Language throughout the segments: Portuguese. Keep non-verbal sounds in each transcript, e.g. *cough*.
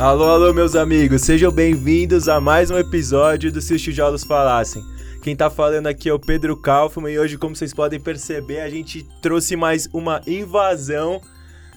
Alô, alô, meus amigos, sejam bem-vindos a mais um episódio do Se os Tijolos Falassem. Quem tá falando aqui é o Pedro Kaufman e hoje, como vocês podem perceber, a gente trouxe mais uma invasão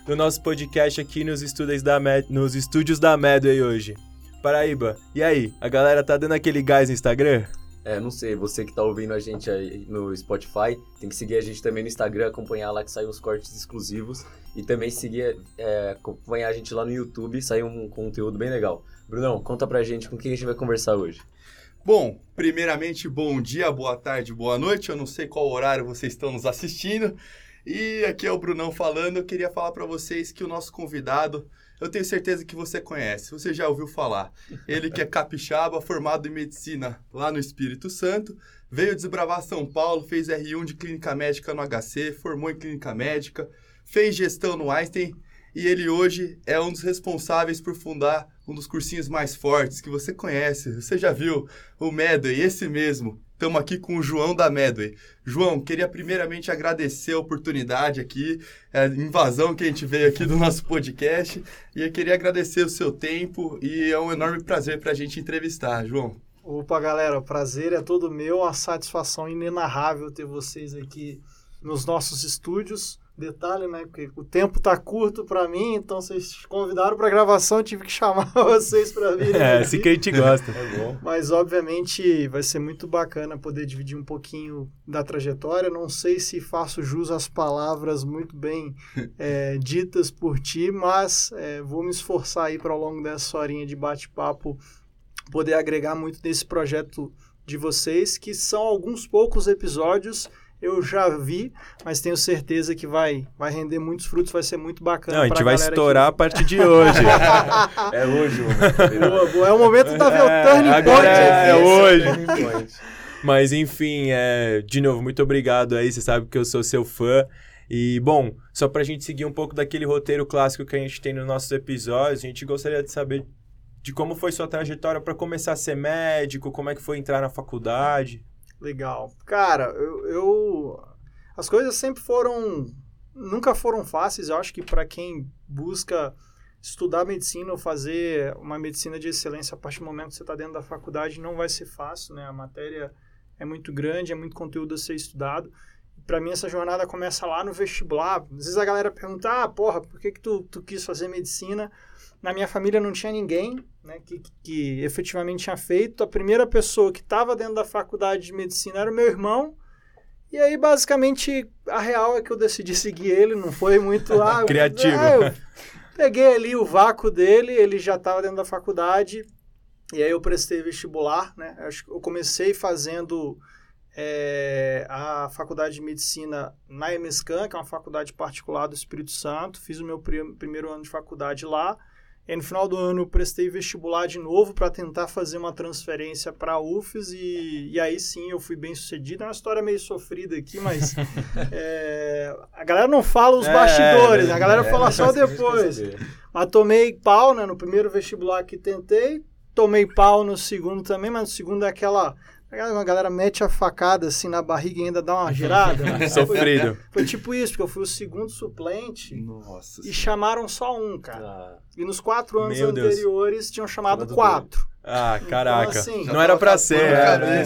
do nosso podcast aqui nos da, Med nos estúdios da Medway hoje. Paraíba, e aí, a galera tá dando aquele gás no Instagram? É, não sei, você que tá ouvindo a gente aí no Spotify, tem que seguir a gente também no Instagram, acompanhar lá que saem os cortes exclusivos. E também seguir, é, acompanhar a gente lá no YouTube, sai um conteúdo bem legal. Brunão, conta pra gente com quem a gente vai conversar hoje. Bom, primeiramente, bom dia, boa tarde, boa noite. Eu não sei qual horário vocês estão nos assistindo. E aqui é o Brunão falando. Eu queria falar para vocês que o nosso convidado, eu tenho certeza que você conhece, você já ouviu falar. Ele que é capixaba, formado em medicina lá no Espírito Santo, veio desbravar São Paulo, fez R1 de clínica médica no HC, formou em clínica médica, fez gestão no Einstein e ele hoje é um dos responsáveis por fundar um dos cursinhos mais fortes que você conhece. Você já viu o Medway, esse mesmo. Estamos aqui com o João da Medway. João, queria primeiramente agradecer a oportunidade aqui, a invasão que a gente veio aqui do nosso podcast. E eu queria agradecer o seu tempo e é um enorme prazer para a gente entrevistar, João. Opa, galera, o prazer é todo meu, a satisfação inenarrável ter vocês aqui nos nossos estúdios. Detalhe, né? Porque o tempo tá curto para mim, então vocês convidaram para gravação, eu tive que *laughs* chamar vocês para vir. É, assim que a gente gosta. É bom. Mas obviamente vai ser muito bacana poder dividir um pouquinho da trajetória. Não sei se faço jus às palavras muito bem é, *laughs* ditas por ti, mas é, vou me esforçar aí para ao longo dessa horinha de bate-papo poder agregar muito nesse projeto de vocês, que são alguns poucos episódios eu já vi, mas tenho certeza que vai, vai render muitos frutos, vai ser muito bacana. Não, a gente vai estourar aqui. a partir de hoje. *laughs* é hoje, boa, boa. É o momento da é, turning point. É, é hoje. mas enfim, é, de novo, muito obrigado aí. Você sabe que eu sou seu fã. E, bom, só pra gente seguir um pouco daquele roteiro clássico que a gente tem nos nossos episódios, a gente gostaria de saber de como foi sua trajetória para começar a ser médico, como é que foi entrar na faculdade. Legal. Cara, eu, eu, As coisas sempre foram. Nunca foram fáceis. Eu acho que para quem busca estudar medicina ou fazer uma medicina de excelência a partir do momento que você está dentro da faculdade não vai ser fácil, né? A matéria é muito grande, é muito conteúdo a ser estudado. Para mim, essa jornada começa lá no vestibular. Às vezes a galera pergunta: ah, porra, por que, que tu, tu quis fazer medicina? Na minha família não tinha ninguém né, que, que efetivamente tinha feito. A primeira pessoa que estava dentro da faculdade de medicina era o meu irmão. E aí, basicamente, a real é que eu decidi *laughs* seguir ele, não foi muito lá. *laughs* Criativo. eu peguei ali o vácuo dele, ele já estava dentro da faculdade. E aí eu prestei vestibular, né? Eu comecei fazendo é, a faculdade de medicina na EMESCAN, que é uma faculdade particular do Espírito Santo. Fiz o meu primeiro ano de faculdade lá. E no final do ano eu prestei vestibular de novo para tentar fazer uma transferência para a UFES e, e aí sim eu fui bem sucedido. É uma história meio sofrida aqui, mas *laughs* é, a galera não fala os é, bastidores, é, a galera é, fala só depois. Mas tomei pau né, no primeiro vestibular que tentei, tomei pau no segundo também, mas no segundo é aquela a galera mete a facada assim na barriga e ainda dá uma girada. *laughs* Né? Sofrido. Foi, foi, tipo isso, porque eu fui o segundo suplente Nossa e chamaram só um, cara. Ah. E nos quatro anos Meu anteriores Deus. tinham chamado quatro. Ah, então, caraca. Então, assim, não era pra ser. Era, né?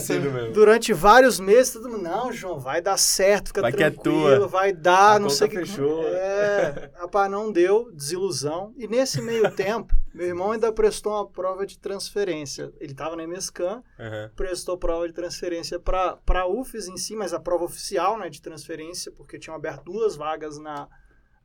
Durante vários meses, todo mundo, não, João, vai dar certo, fica vai tranquilo, é tua. vai dar, a não sei o que. fechou. É, rapaz, não deu, desilusão. E nesse meio *laughs* tempo, meu irmão ainda prestou uma prova de transferência. Ele estava na MSCAN, uhum. prestou prova de transferência para a UFES em si, mas a prova oficial né, de transferência, porque tinham aberto duas vagas na,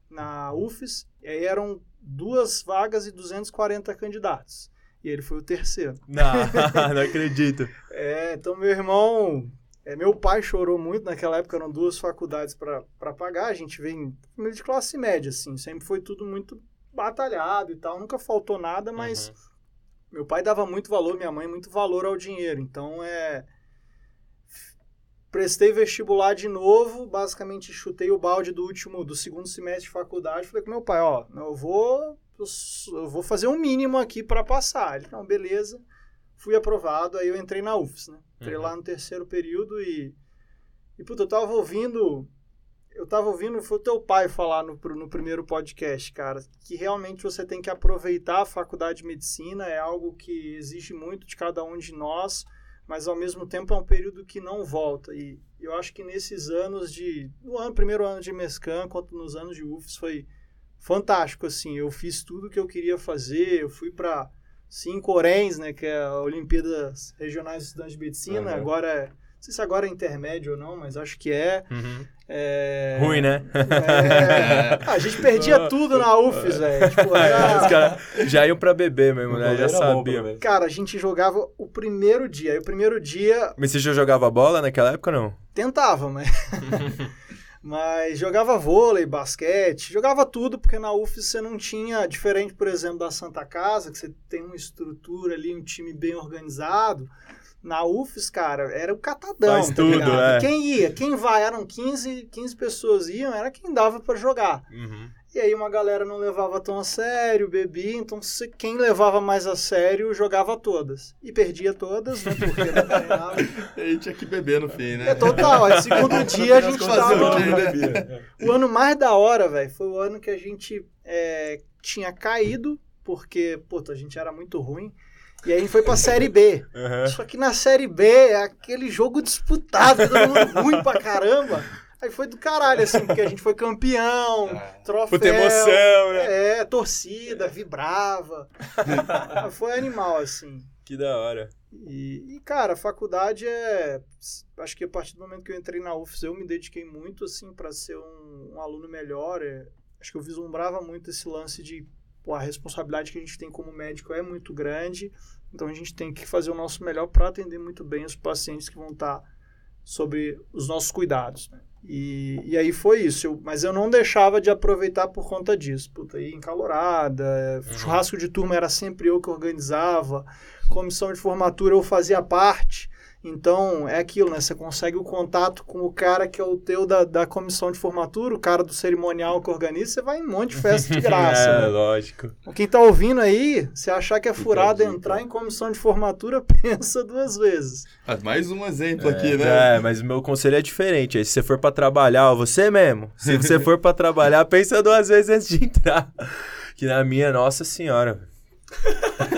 na UFES, e aí eram duas vagas e 240 candidatos. E ele foi o terceiro. *laughs* Não, *laughs* não acredito. é, então meu irmão. É, meu pai chorou muito naquela época, eram duas faculdades para pagar. A gente vem família de classe média, assim, sempre foi tudo muito batalhado e tal, nunca faltou nada, mas uhum. meu pai dava muito valor, minha mãe muito valor ao dinheiro. Então é prestei vestibular de novo, basicamente chutei o balde do último, do segundo semestre de faculdade, falei com meu pai, ó, eu vou eu vou fazer um mínimo aqui para passar. Ele, não, beleza. Fui aprovado, aí eu entrei na UFS, né? Entrei uhum. lá no terceiro período e e puta, eu tava ouvindo eu tava ouvindo, foi o teu pai falar no, no primeiro podcast, cara, que realmente você tem que aproveitar a faculdade de medicina, é algo que exige muito de cada um de nós, mas ao mesmo tempo é um período que não volta. E eu acho que nesses anos de. No ano, primeiro ano de Mescan, quanto nos anos de UFS, foi fantástico, assim. Eu fiz tudo que eu queria fazer, eu fui para cinco Orens, né, que é a Olimpíadas Regionais de Estudantes de Medicina, uhum. agora é, não sei se agora é intermédio ou não, mas acho que é. Uhum. é... Ruim, né? É... a gente perdia *laughs* tudo na UFES, velho. Tipo, era... Os caras já iam pra beber mesmo, né? Já sabia. Cara, a gente jogava o primeiro dia. E o primeiro dia. Mas você já jogava bola naquela época não? Tentava, mas. *laughs* Mas jogava vôlei, basquete, jogava tudo, porque na UF você não tinha, diferente, por exemplo, da Santa Casa, que você tem uma estrutura ali, um time bem organizado. Na UFES, cara, era o catadão. Faz tá tudo, é. Quem ia, quem vai, eram 15, 15 pessoas iam, era quem dava para jogar. Uhum. E aí uma galera não levava tão a sério, bebia, então se, quem levava mais a sério jogava todas. E perdia todas, né? Porque não ganhava. *laughs* e tinha que beber no fim, né? É total. Aí, segundo *laughs* dia a gente tava. Né? O ano mais da hora, velho, foi o ano que a gente é, tinha caído, porque, puta, a gente era muito ruim. E aí a gente foi pra Série B. *laughs* Uhum. Só que na Série B é aquele jogo disputado, todo mundo ruim pra caramba. Aí foi do caralho, assim, porque a gente foi campeão, *laughs* é. troféu. Puta emoção, né? É, torcida, vibrava. *laughs* foi animal, assim. Que da hora. E, e, cara, a faculdade é. Acho que a partir do momento que eu entrei na UFS, eu me dediquei muito, assim, para ser um, um, aluno melhor. É, acho que eu vislumbrava muito esse lance de. Pô, a responsabilidade que a gente tem como médico é muito grande. Então a gente tem que fazer o nosso melhor para atender muito bem os pacientes que vão estar tá sobre os nossos cuidados. Né? E, e aí foi isso. Eu, mas eu não deixava de aproveitar por conta disso. Puta, ia encalorada, uhum. churrasco de turma era sempre eu que organizava, comissão de formatura eu fazia parte. Então, é aquilo, né? Você consegue o contato com o cara que é o teu da, da comissão de formatura, o cara do cerimonial que organiza, você vai em um monte de festa de *laughs* graça. é, né? lógico. Quem tá ouvindo aí, se achar que é furado entrar em comissão de formatura, *laughs* pensa duas vezes. Ah, mais um exemplo é, aqui, né? É, mas o meu conselho é diferente. Aí, se você for para trabalhar, ó, você mesmo, se você *laughs* for para trabalhar, pensa duas vezes antes de entrar. Que na minha, nossa senhora,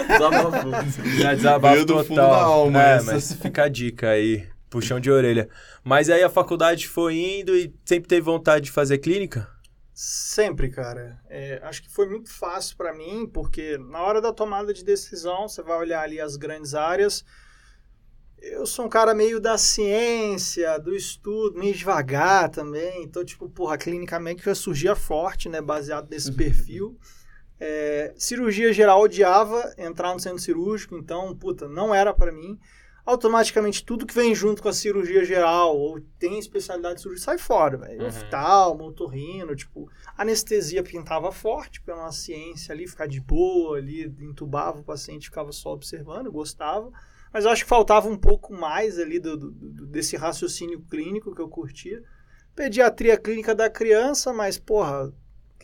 Desabafo. Já desabafo do total. fundo da alma. É, essa. mas fica a dica aí. Puxão de orelha. Mas aí a faculdade foi indo e sempre teve vontade de fazer clínica? Sempre, cara. É, acho que foi muito fácil para mim, porque na hora da tomada de decisão, você vai olhar ali as grandes áreas. Eu sou um cara meio da ciência, do estudo, meio devagar também. Então, tipo, porra, clinicamente já surgia forte, né? Baseado nesse *laughs* perfil. É, cirurgia geral odiava entrar no centro cirúrgico, então, puta, não era para mim. Automaticamente, tudo que vem junto com a cirurgia geral ou tem especialidade cirúrgica sai fora, velho. Uhum. Oftalmo, otorrino, tipo, anestesia pintava forte pela ciência ali, ficar de boa ali, entubava o paciente, ficava só observando, gostava. Mas eu acho que faltava um pouco mais ali do, do, do desse raciocínio clínico que eu curtia. Pediatria clínica da criança, mas, porra,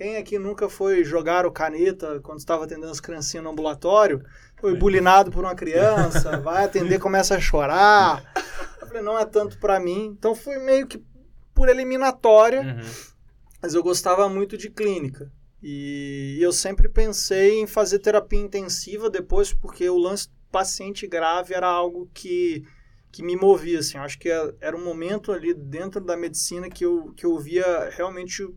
quem aqui nunca foi jogar o caneta quando estava atendendo as criancinhas no ambulatório? Foi bulinado por uma criança, *laughs* vai atender, começa a chorar. Eu falei, não é tanto para mim. Então foi meio que por eliminatória, uhum. mas eu gostava muito de clínica. E eu sempre pensei em fazer terapia intensiva depois, porque o lance paciente grave era algo que, que me movia. Assim. Eu acho que era um momento ali dentro da medicina que eu, que eu via realmente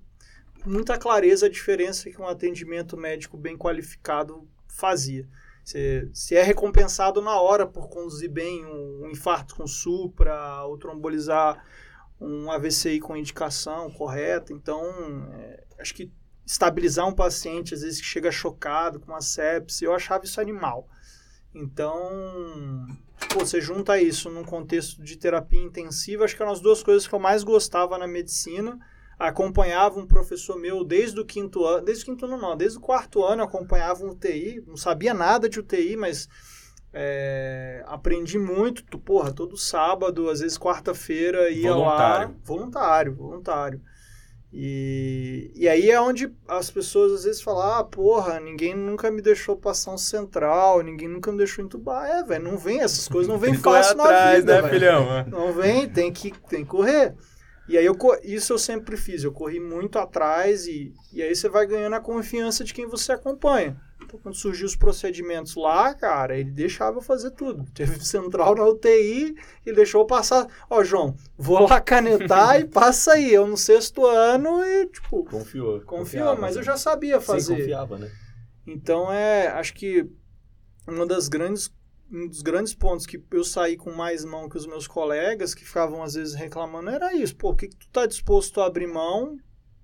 muita clareza a diferença que um atendimento médico bem qualificado fazia. Você, se é recompensado na hora por conduzir bem um, um infarto com supra, ou trombolizar um AVCI com indicação correta. Então, é, acho que estabilizar um paciente, às vezes, que chega chocado com uma sepse, eu achava isso animal. Então, pô, você junta isso num contexto de terapia intensiva, acho que eram as duas coisas que eu mais gostava na medicina acompanhava um professor meu desde o quinto ano, desde o quinto ano não, desde o quarto ano acompanhava um UTI, não sabia nada de UTI, mas é, aprendi muito, porra, todo sábado, às vezes quarta-feira ia voluntário. lá, voluntário, voluntário. E, e aí é onde as pessoas às vezes falam, ah, porra, ninguém nunca me deixou passar um central, ninguém nunca me deixou entubar. É, velho, não vem, essas coisas não vem fácil na atrás, vida, né, filhão? Não vem, tem que, tem que correr. E aí, eu, isso eu sempre fiz. Eu corri muito atrás e, e aí você vai ganhando a confiança de quem você acompanha. Então, quando surgiu os procedimentos lá, cara, ele deixava eu fazer tudo. *laughs* Teve central na UTI e deixou passar. Ó, João, vou lá canetar e passa aí. Eu no sexto ano e, tipo... Confiou. Confiou, mas né? eu já sabia fazer. Sim, confiava, né? Então, é... Acho que uma das grandes um dos grandes pontos que eu saí com mais mão que os meus colegas, que ficavam às vezes reclamando, era isso. Pô, o que, que tu tá disposto a abrir mão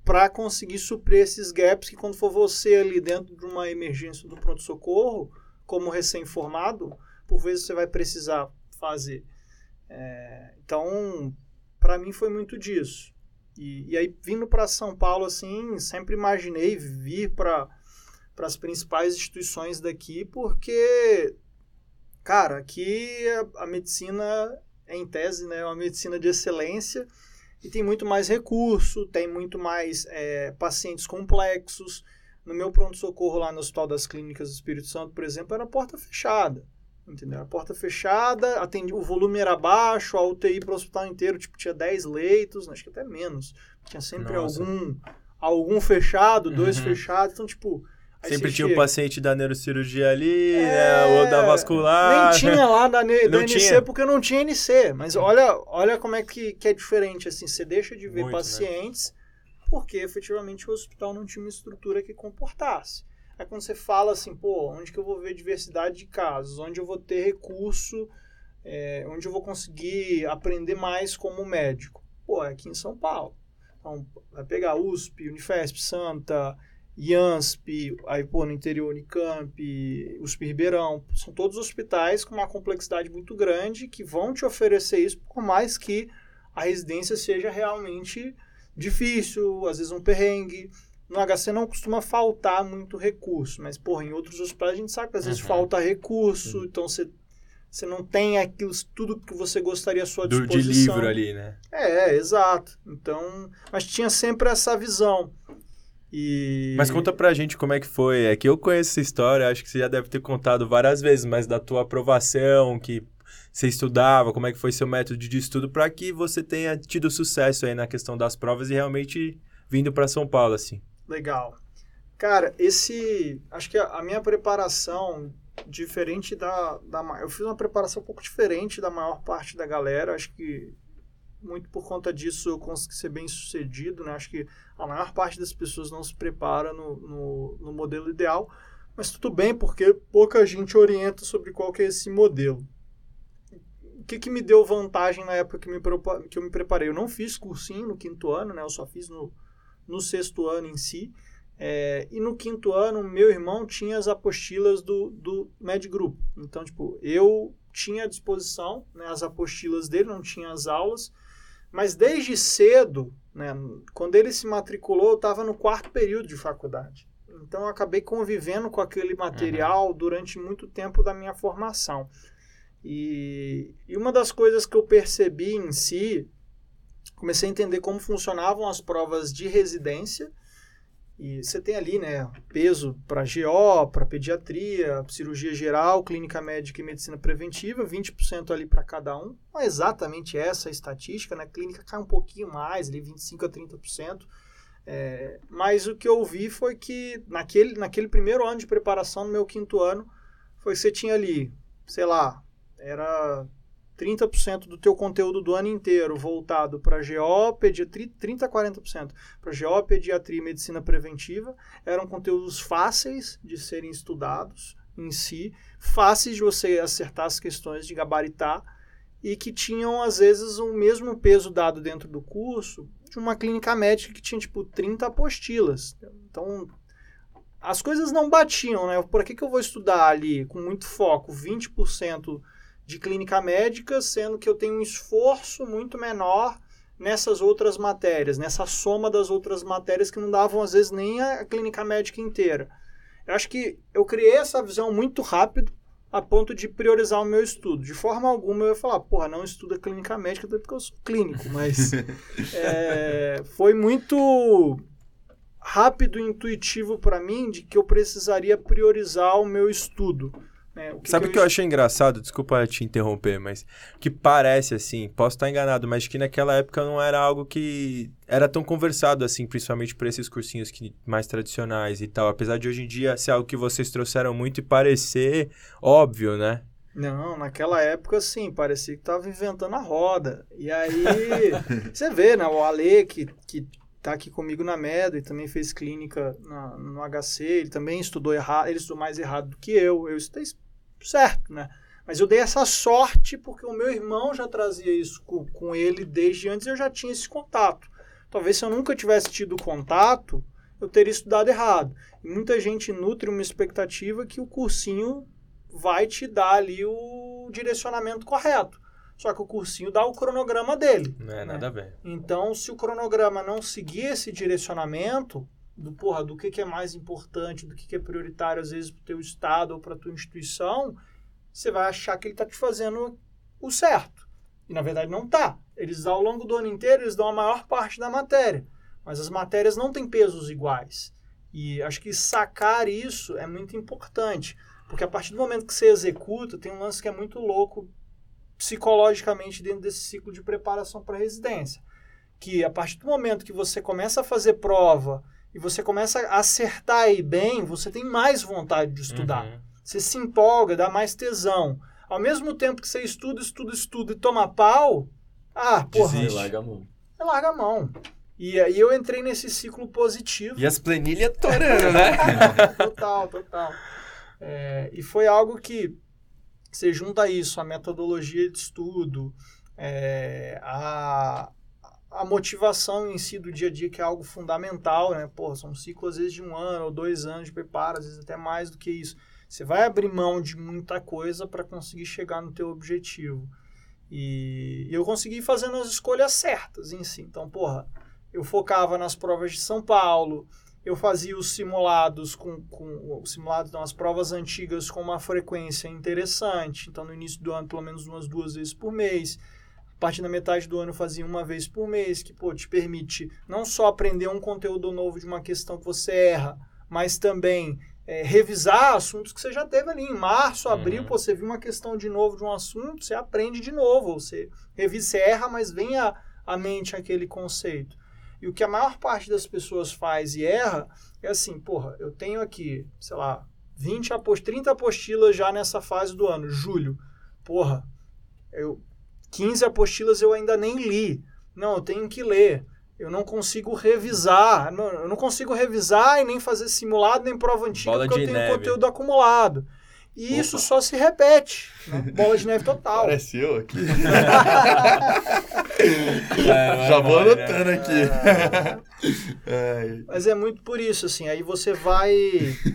para conseguir suprir esses gaps que quando for você ali dentro de uma emergência do pronto-socorro, como recém-formado, por vezes você vai precisar fazer. É, então, para mim foi muito disso. E, e aí, vindo para São Paulo, assim, sempre imaginei vir para as principais instituições daqui, porque Cara, aqui a, a medicina é em tese, né, é uma medicina de excelência e tem muito mais recurso, tem muito mais é, pacientes complexos. No meu pronto-socorro lá no Hospital das Clínicas do Espírito Santo, por exemplo, era porta fechada. Entendeu? A porta fechada, atendi, o volume era baixo, a UTI para o hospital inteiro tipo, tinha 10 leitos, acho que até menos. Tinha sempre algum algum fechado, dois uhum. fechados. Então, tipo, Aí Sempre tinha o paciente da neurocirurgia ali, é... né? O da vascular. Nem tinha lá da, ne... da NC tinha. porque não tinha NC. Mas olha, olha como é que, que é diferente. Assim, você deixa de ver Muito, né? pacientes né? porque efetivamente o hospital não tinha uma estrutura que comportasse. Aí quando você fala assim, pô, onde que eu vou ver diversidade de casos? Onde eu vou ter recurso? É, onde eu vou conseguir aprender mais como médico? Pô, é aqui em São Paulo. Então, vai pegar USP, Unifesp, Santa, IANSP, aí pô, no interior Unicamp, USP Ribeirão, são todos hospitais com uma complexidade muito grande que vão te oferecer isso, por mais que a residência seja realmente difícil, às vezes um perrengue. No HC não costuma faltar muito recurso, mas, porra, em outros hospitais a gente sabe que às vezes uhum. falta recurso, uhum. então você, você não tem aquilo, tudo que você gostaria à sua disposição. Do, de livro ali, né? É, é, exato. Então, mas tinha sempre essa visão. E... Mas conta pra gente como é que foi. É que eu conheço essa história, acho que você já deve ter contado várias vezes, mas da tua aprovação, que você estudava, como é que foi seu método de estudo para que você tenha tido sucesso aí na questão das provas e realmente vindo para São Paulo, assim. Legal. Cara, esse. Acho que a, minha preparação, diferente da, da. Eu fiz uma preparação um pouco diferente da maior parte da galera. Acho que muito por conta disso eu consegui ser bem sucedido, né? Acho que a maior parte das pessoas não se prepara no, no, no, modelo ideal, mas tudo bem, porque pouca gente orienta sobre qual que é esse modelo. O que, que me deu vantagem na época que, me, que eu me preparei? Eu não fiz cursinho no quinto ano, né? Eu só fiz no, no sexto ano em si. É, e no quinto ano, meu irmão tinha as apostilas do, do Med Group. Então, tipo, eu tinha à disposição né, as apostilas dele, não tinha as aulas. Mas desde cedo, né, quando ele se matriculou, eu estava no quarto período de faculdade. Então eu acabei convivendo com aquele material uhum. durante muito tempo da minha formação. E, e uma das coisas que eu percebi em si, comecei a entender como funcionavam as provas de residência e você tem ali, né, peso para GO, para pediatria, cirurgia geral, clínica médica e medicina preventiva, 20% ali para cada um. Não é exatamente essa a estatística, né? A clínica cai um pouquinho mais, ali 25 a 30%. É, mas o que eu vi foi que naquele, naquele primeiro ano de preparação, no meu quinto ano, foi que você tinha ali, sei lá, era 30% do teu conteúdo do ano inteiro voltado para GO, pediatria, 30 a 40% para GO, pediatria e medicina preventiva. Eram conteúdos fáceis de serem estudados em si, fáceis de você acertar as questões de gabaritar e que tinham às vezes o mesmo peso dado dentro do curso de uma clínica médica que tinha tipo 30 apostilas. Então, as coisas não batiam, né? Por que, que eu vou estudar ali com muito foco 20% de clínica médica, sendo que eu tenho um esforço muito menor nessas outras matérias, nessa soma das outras matérias que não davam às vezes nem a clínica médica inteira. Eu acho que eu criei essa visão muito rápido a ponto de priorizar o meu estudo. De forma alguma eu ia falar, porra, não estuda clínica médica porque eu sou clínico, mas *laughs* é, foi muito rápido e intuitivo para mim de que eu precisaria priorizar o meu estudo. Né? O Sabe o que, eu achei engraçado? Desculpa te interromper, mas que parece assim, posso estar enganado, mas que naquela época não era algo que era tão conversado assim, principalmente por esses cursinhos que, mais tradicionais e tal. Apesar de hoje em dia ser algo que vocês trouxeram muito e parecer óbvio, né? Não, naquela época, sim, parecia que tava inventando a roda. E aí, *laughs* você vê, né, o Ale, que, que tá aqui comigo na MEDO e também fez clínica na, no HC, ele também estudou errado, ele estudou mais errado do que eu, eu estudei certo, né? Mas eu dei essa sorte porque o meu irmão já trazia isso com, com ele desde antes eu já tinha esse contato. Talvez se eu nunca tivesse tido contato, eu teria estudado errado. E muita gente nutre uma expectativa que o cursinho vai te dar ali o direcionamento correto. Só que o cursinho dá o cronograma dele. Não é né? nada a ver. Então, se o cronograma não seguir esse direcionamento, do porra, do que, que é mais importante, do que, que é prioritário, às vezes, para o teu estado ou para a tua instituição, você vai achar que ele está te fazendo o certo. E na verdade não tá. Eles ao longo do ano inteiro eles dão a maior parte da matéria, mas as matérias não têm pesos iguais. E acho que sacar isso é muito importante, porque a partir do momento que você executa, tem um lance que é muito louco psicologicamente dentro desse ciclo de preparação para residência, que a partir do momento que você começa a fazer prova e você começa a acertar aí bem, você tem mais vontade de estudar. Uhum. Você se empolga, dá mais tesão. Ao mesmo tempo que você estuda, estuda, estuda e toma pau, ah, porra, Desiste. Larga a mão. você larga a mão. E aí eu entrei nesse ciclo positivo. E as planilhas torando, né? *laughs* total, total. É, e foi algo que você junta isso, a metodologia de estudo, é, a, a motivação em si do dia a dia, que é algo fundamental, né? Pô, são ciclos às vezes de um ano ou dois anos de preparo, às vezes até mais do que isso. Você vai abrir mão de muita coisa para conseguir chegar no teu objetivo. E eu consegui fazendo as escolhas certas em si. Então, porra, eu focava nas provas de São Paulo, eu fazia os simulados com, com os simulados, não, as provas antigas com uma frequência interessante. Então, no início do ano, pelo menos umas duas vezes por mês. A partir da metade do ano, fazia uma vez por mês, que pô, te permite não só aprender um conteúdo novo de uma questão que você erra, mas também é, revisar assuntos que você já teve ali em março, abril, Uhum. pô, você viu uma questão de novo de um assunto, você aprende de novo, você revisa, você erra, mas vem à, à mente aquele conceito. E o que a maior parte das pessoas faz e erra é assim, porra, eu tenho aqui, sei lá, 20 apost 30 apostilas já nessa fase do ano, julho. Porra, eu 15 apostilas eu ainda nem li. Não, eu tenho que ler. Eu não consigo revisar. Não, eu não consigo revisar e nem fazer simulado, nem prova antiga, Bola porque eu tenho neve. conteúdo acumulado. E isso só se repete. né? *laughs* Bola de neve total. Parece eu aqui. *laughs* É, Já vou vai, né? anotando aqui. Ai. *laughs* Mas é muito por isso, assim. Aí você vai,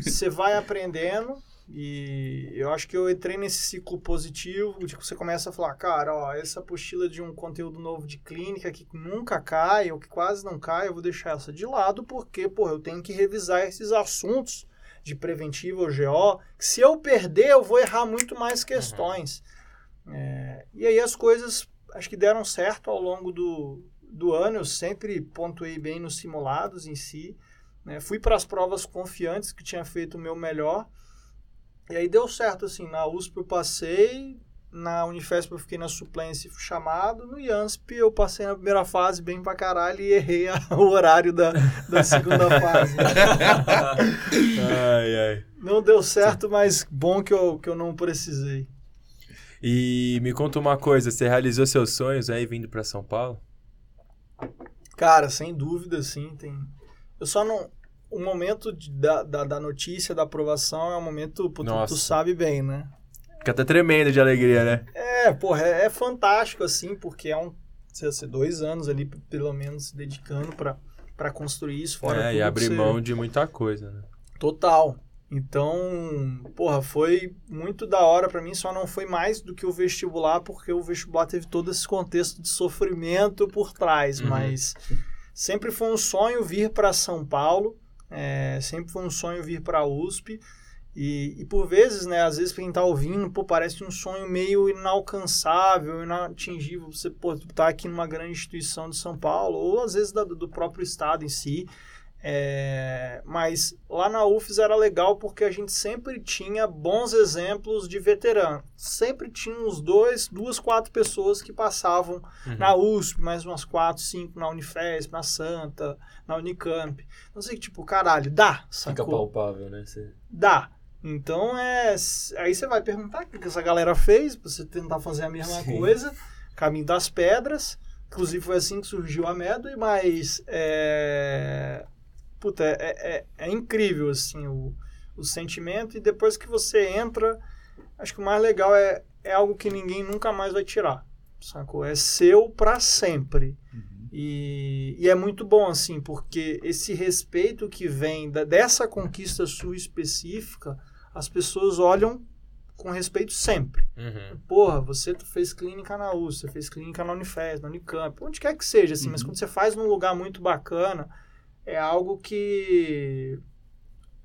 você vai aprendendo e eu acho que eu entrei nesse ciclo positivo, de que você começa a falar, cara, ó, essa apostila de um conteúdo novo de clínica que nunca cai ou que quase não cai, eu vou deixar essa de lado porque, pô, eu tenho que revisar esses assuntos de preventivo ou GO, que se eu perder, eu vou errar muito mais questões. É, e aí as coisas acho que deram certo ao longo do, do ano, eu sempre pontuei bem nos simulados em si. né? Fui para as provas confiantes que tinha feito o meu melhor. E aí deu certo, assim, na USP eu passei, na Unifesp eu fiquei na suplência e fui chamado, no IANSP eu passei na primeira fase bem pra caralho e errei a- *laughs* o horário da, da segunda fase. Ai, ai. Não deu certo, mas bom que eu, que eu não precisei. E me conta uma coisa, você realizou seus sonhos aí vindo pra São Paulo? Cara, sem dúvida, sim. Tem... Eu só não. O momento de- da, da, da notícia, da aprovação, é um momento. pô, tu, sabe bem, né? Fica até tremendo de alegria, né? É, porra, é, é fantástico, assim, porque é um. Sei, lá, dois anos ali, pelo menos, se dedicando pra, pra construir isso, fora é, e abrir você- mão de muita coisa, né? Total. Então, porra, foi muito da hora pra mim, só não foi mais do que o vestibular, porque o vestibular teve todo esse contexto de sofrimento por trás, Uhum. mas sempre foi um sonho vir para São Paulo, é, sempre foi um sonho vir para USP, e, e por vezes, né, às vezes quem tá ouvindo, pô, parece um sonho meio inalcançável, inatingível, você, pô, tá aqui numa grande instituição de São Paulo, ou às vezes da- do próprio estado em si, É, mas lá na UFES era legal porque a gente sempre tinha bons exemplos de veterano. Sempre tinha uns dois, duas, quatro pessoas que passavam Uhum. na USP, mais umas quatro, cinco na Unifesp, na Santa, na Unicamp. Não sei, tipo, caralho, dá, Fica sacou? palpável, né? Você- Dá. Então é. Aí você vai perguntar o que que essa galera fez, pra você tentar fazer a mesma Sim. coisa. Caminho das pedras. Inclusive foi assim que surgiu a Medway, mas é. Puta, é, é, é incrível assim o, o sentimento. E depois que você entra, acho que o mais legal é, é algo que ninguém nunca mais vai tirar. Sacou? É seu pra sempre. E, e é muito bom, assim, porque esse respeito que vem da, dessa conquista sua específica, as pessoas olham com respeito sempre. Uhum. Porra, você fez clínica na USP, você fez clínica na Unifesp, na Unicamp, onde quer que seja, assim, mas Uhum. quando você faz num lugar muito bacana, é algo que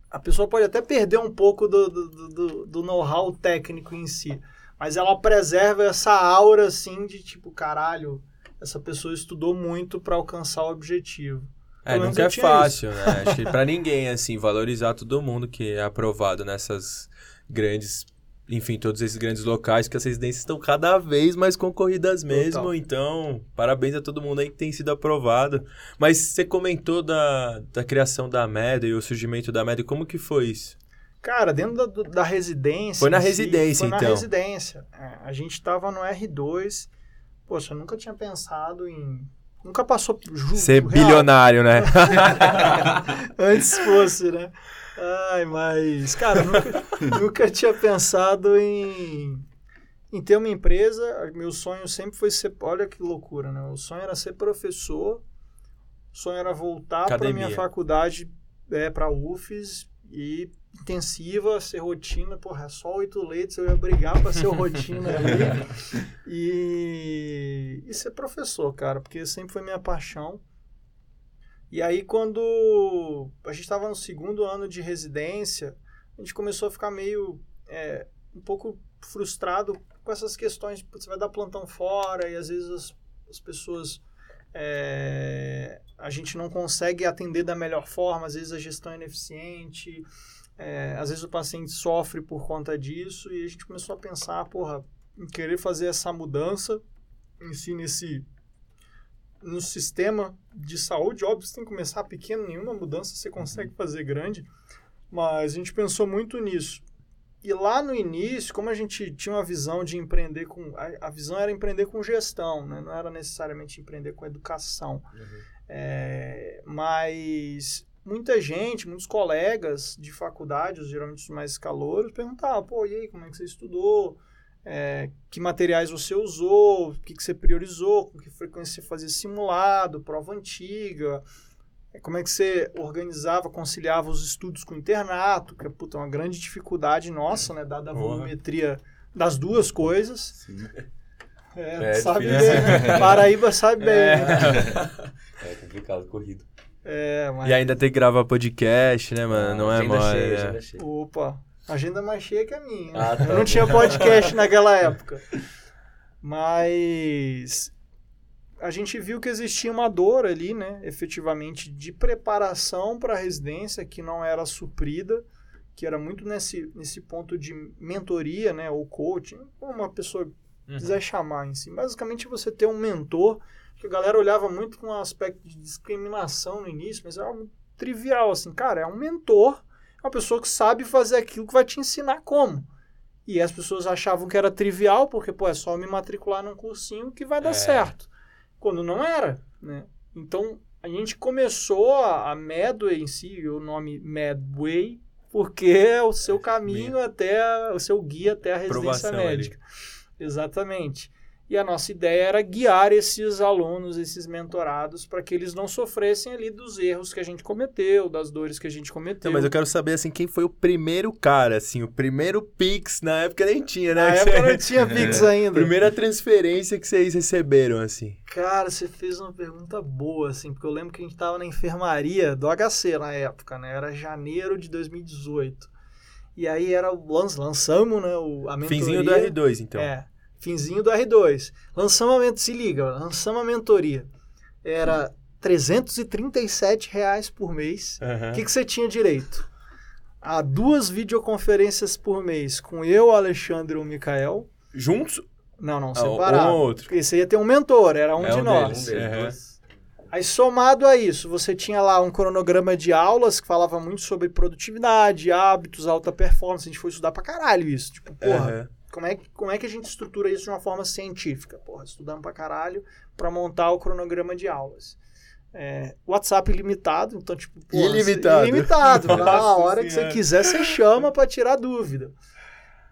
a pessoa pode até perder um pouco do, do, do- do, know-how técnico em si, mas ela preserva essa aura, assim, de tipo, caralho, essa pessoa estudou muito para alcançar o objetivo. É, Pelo nunca é fácil, né? Acho que pra ninguém, assim, valorizar todo mundo que é aprovado nessas grandes, enfim, todos esses grandes locais, que as residências estão cada vez mais concorridas mesmo. Total. Então, parabéns a todo mundo aí que tem sido aprovado. Mas você comentou da, da criação da MED e o surgimento da MED, como que foi isso? Cara, dentro da, da residência. Foi na residência, foi então. na residência. É, a gente tava no R2. Poxa, eu nunca tinha pensado em. Nunca passou ju- Ser real. bilionário, né? *laughs* Antes fosse, né? Ai, mas. Cara, nunca, *laughs* nunca tinha pensado em. Em ter uma empresa, meu sonho sempre foi ser. Olha que loucura, né? O sonho era ser professor, o sonho era voltar para minha faculdade, é, para UFES e intensiva, ser rotina, porra, é só oito leitos, eu ia brigar para ser rotina ali. *laughs* E, e ser professor, cara, porque sempre foi minha paixão. E aí, quando a gente estava no segundo ano de residência, a gente começou a ficar meio é, um pouco frustrado com essas questões. Você vai dar plantão fora e às vezes as, as pessoas. é, a gente não consegue atender da melhor forma, às vezes a gestão é ineficiente, é, às vezes o paciente sofre por conta disso, e a gente começou a pensar, porra, em querer fazer essa mudança em si nesse no sistema de saúde, óbvio, você tem que começar pequeno, nenhuma mudança você consegue fazer grande, mas a gente pensou muito nisso. E lá no início, como a gente tinha uma visão de empreender com. A, a visão era empreender com gestão, né? não era necessariamente empreender com educação. É, mas muita gente, muitos colegas de faculdade, os geralmente os mais calouros, perguntavam: pô, e aí, como é que você estudou? É, que materiais você usou, o que, que você priorizou, com que frequência você fazia simulado, prova antiga, é, como é que você organizava, conciliava os estudos com o internato, que é puta, uma grande dificuldade nossa, né, dada a volumetria das duas coisas. É, É sabe difícil. bem. Paraíba sabe bem. É. né? *laughs* É complicado, corrido. É, mas... E ainda tem que gravar podcast, né, mano? Não é agenda mole. cheia, né? Opa, agenda mais cheia que a minha. Ah, tá. Eu não tinha podcast *laughs* naquela época. Mas a gente viu que existia uma dor ali, né, efetivamente, de preparação para a residência que não era suprida, que era muito nesse, nesse ponto de mentoria, né, ou coaching, como uma pessoa Uhum. quiser chamar em si. Basicamente, você ter um mentor, que a galera olhava muito com um aspecto de discriminação no início, mas é algo trivial, assim, cara, é um mentor, é uma pessoa que sabe fazer aquilo que vai te ensinar como. E as pessoas achavam que era trivial, porque, pô, é só me matricular num cursinho que vai dar É. certo. Quando não era, né? Então, a gente começou a, a Medway em si, o nome Medway, porque é o seu caminho até, a- o seu guia até a residência Aprovação ali. médica. Exatamente. E a nossa ideia era guiar esses alunos, esses mentorados, para que eles não sofressem ali dos erros que a gente cometeu, das dores que a gente cometeu. Não, mas eu quero saber, assim, quem foi o primeiro cara, assim, o primeiro Pix, na época nem tinha, né? Na época você- não *laughs* tinha Pix ainda. Primeira transferência que vocês receberam, assim. Cara, você fez uma pergunta boa, assim, porque eu lembro que a gente tava na enfermaria do HC na época, né? Era janeiro de 2018. E aí era lançamos, né, o, a mentoria. Finzinho do R2, então. É, finzinho do R2. Lançamos a mentoria, se liga, lançamos a mentoria. Era 337 reais por mês. O que, que você tinha direito? A duas videoconferências por mês com eu, Alexandre e o Mikael. Juntos? Não, não, Ah, separado. um outro. Porque você ia ter um mentor, era um É de um nós. deles. Um dois. Aí, somado a isso, você tinha lá um cronograma de aulas que falava muito sobre produtividade, hábitos, alta performance. A gente foi estudar pra caralho isso. Tipo, porra, Aham. Como, é, que- como é que a gente estrutura isso de uma forma científica? Porra, estudando pra caralho pra montar o cronograma de aulas. É, WhatsApp ilimitado, então, tipo, porra, Ilimitado. ilimitado. Na Nossa hora que você quiser, você chama pra tirar dúvida.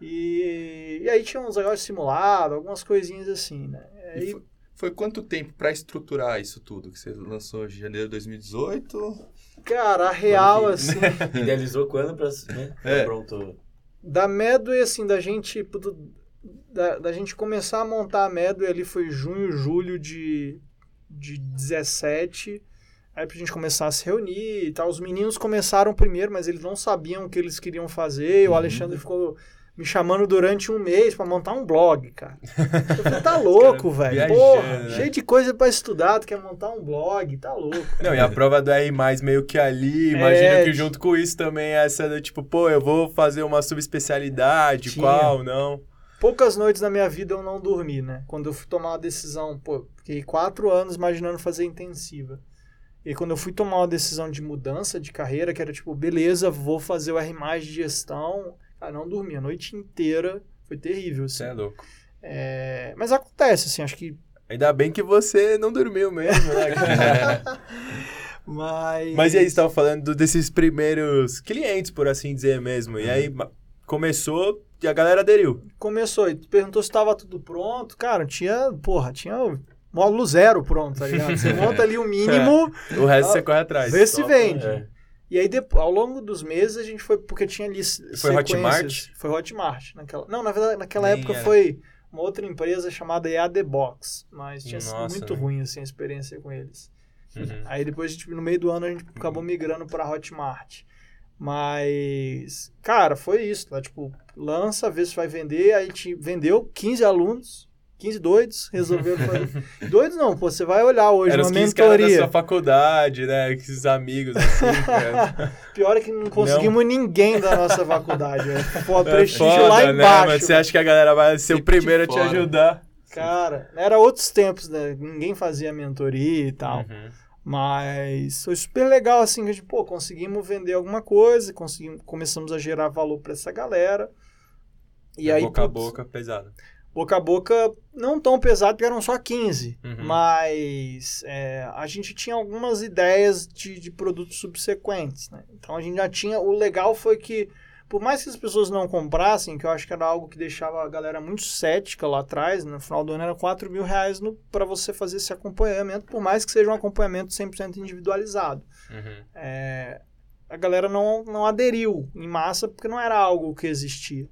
E, e aí tinha uns negócios simulados, algumas coisinhas assim, né? E Aí, foi, foi quanto tempo pra estruturar isso tudo? Que você lançou em janeiro de 2018? cara, a real, Quando assim. *laughs* Idealizou quando pra. Né? É. Pronto. Da Medway, assim, da gente. Da, da gente começar a montar a Medway ali foi junho, julho de, de 17. Aí pra gente começar a se reunir e tal. Os meninos começaram primeiro, mas eles não sabiam o que eles queriam fazer. E o Alexandre ficou me chamando durante um mês pra montar um blog, cara. Eu falei, tá *laughs* louco, velho. Porra, né? cheio de coisa pra estudar, tu quer montar um blog, tá louco. Não, e a prova do R meio que ali, imagino É, que junto com isso também é essa do tipo, pô, eu vou fazer uma subespecialidade, Tinha. qual, não. Poucas noites da minha vida eu não dormi, né? Quando eu fui tomar uma decisão, pô, fiquei quatro anos imaginando fazer intensiva. E quando eu fui tomar uma decisão de mudança de carreira, que era tipo, beleza, vou fazer o R de gestão, cara, não dormi a noite inteira, foi terrível, assim. Você é louco. É, Mas acontece, assim, acho que. Ainda bem que você não dormiu mesmo, né? *laughs* Mas. Mas e aí, você tava falando do- desses primeiros clientes, por assim dizer mesmo. E aí ma- começou e a galera aderiu. Começou, e tu perguntou se estava tudo pronto. Cara, tinha, porra, tinha o módulo zero pronto, tá ligado? Você monta ali o mínimo, *laughs* O resto você corre atrás. vê se vende. é. E aí, depois, ao longo dos meses, a gente foi, porque tinha ali Foi. Hotmart? Foi Hotmart. Naquela, não, na verdade, naquela Nem época era. foi uma outra empresa chamada EAD Box, mas tinha sido Nossa, muito né? ruim, assim, a experiência com eles. Uhum. Aí depois, tipo, no meio do ano, a gente acabou migrando para Hotmart. Mas, cara, foi isso. Lá, tipo, lança, vê se vai vender. Aí te vendeu 15 alunos, 15 doidos, resolveram fazer. *laughs* doidos não, pô, você vai olhar hoje Era uma os 15 caras da mentoria. sua faculdade, né? Esses amigos assim, *laughs* cara. Pior é que não conseguimos ninguém da nossa faculdade. É *laughs* foda, É prestígio foda, lá né? embaixo. Mas você acha que a galera vai ser o primeiro a te ajudar? Cara, era outros tempos, né? Ninguém fazia mentoria e tal. Uhum. Mas foi super legal, assim, que a gente, pô, conseguimos vender alguma coisa, conseguimos, começamos a gerar valor pra essa galera. E aí, É boca a putz, boca, pesado. Boca a boca, não tão pesado, porque eram só 15. Uhum. Mas é, a gente tinha algumas ideias de, de produtos subsequentes, né? Então a gente já tinha. O legal foi que, por mais que as pessoas não comprassem, que eu acho que era algo que deixava a galera muito cética lá atrás, no final do ano era 4 mil reais para você fazer esse acompanhamento, por mais que seja um acompanhamento 100% individualizado. Uhum. É, a galera não, não aderiu em massa porque não era algo que existia.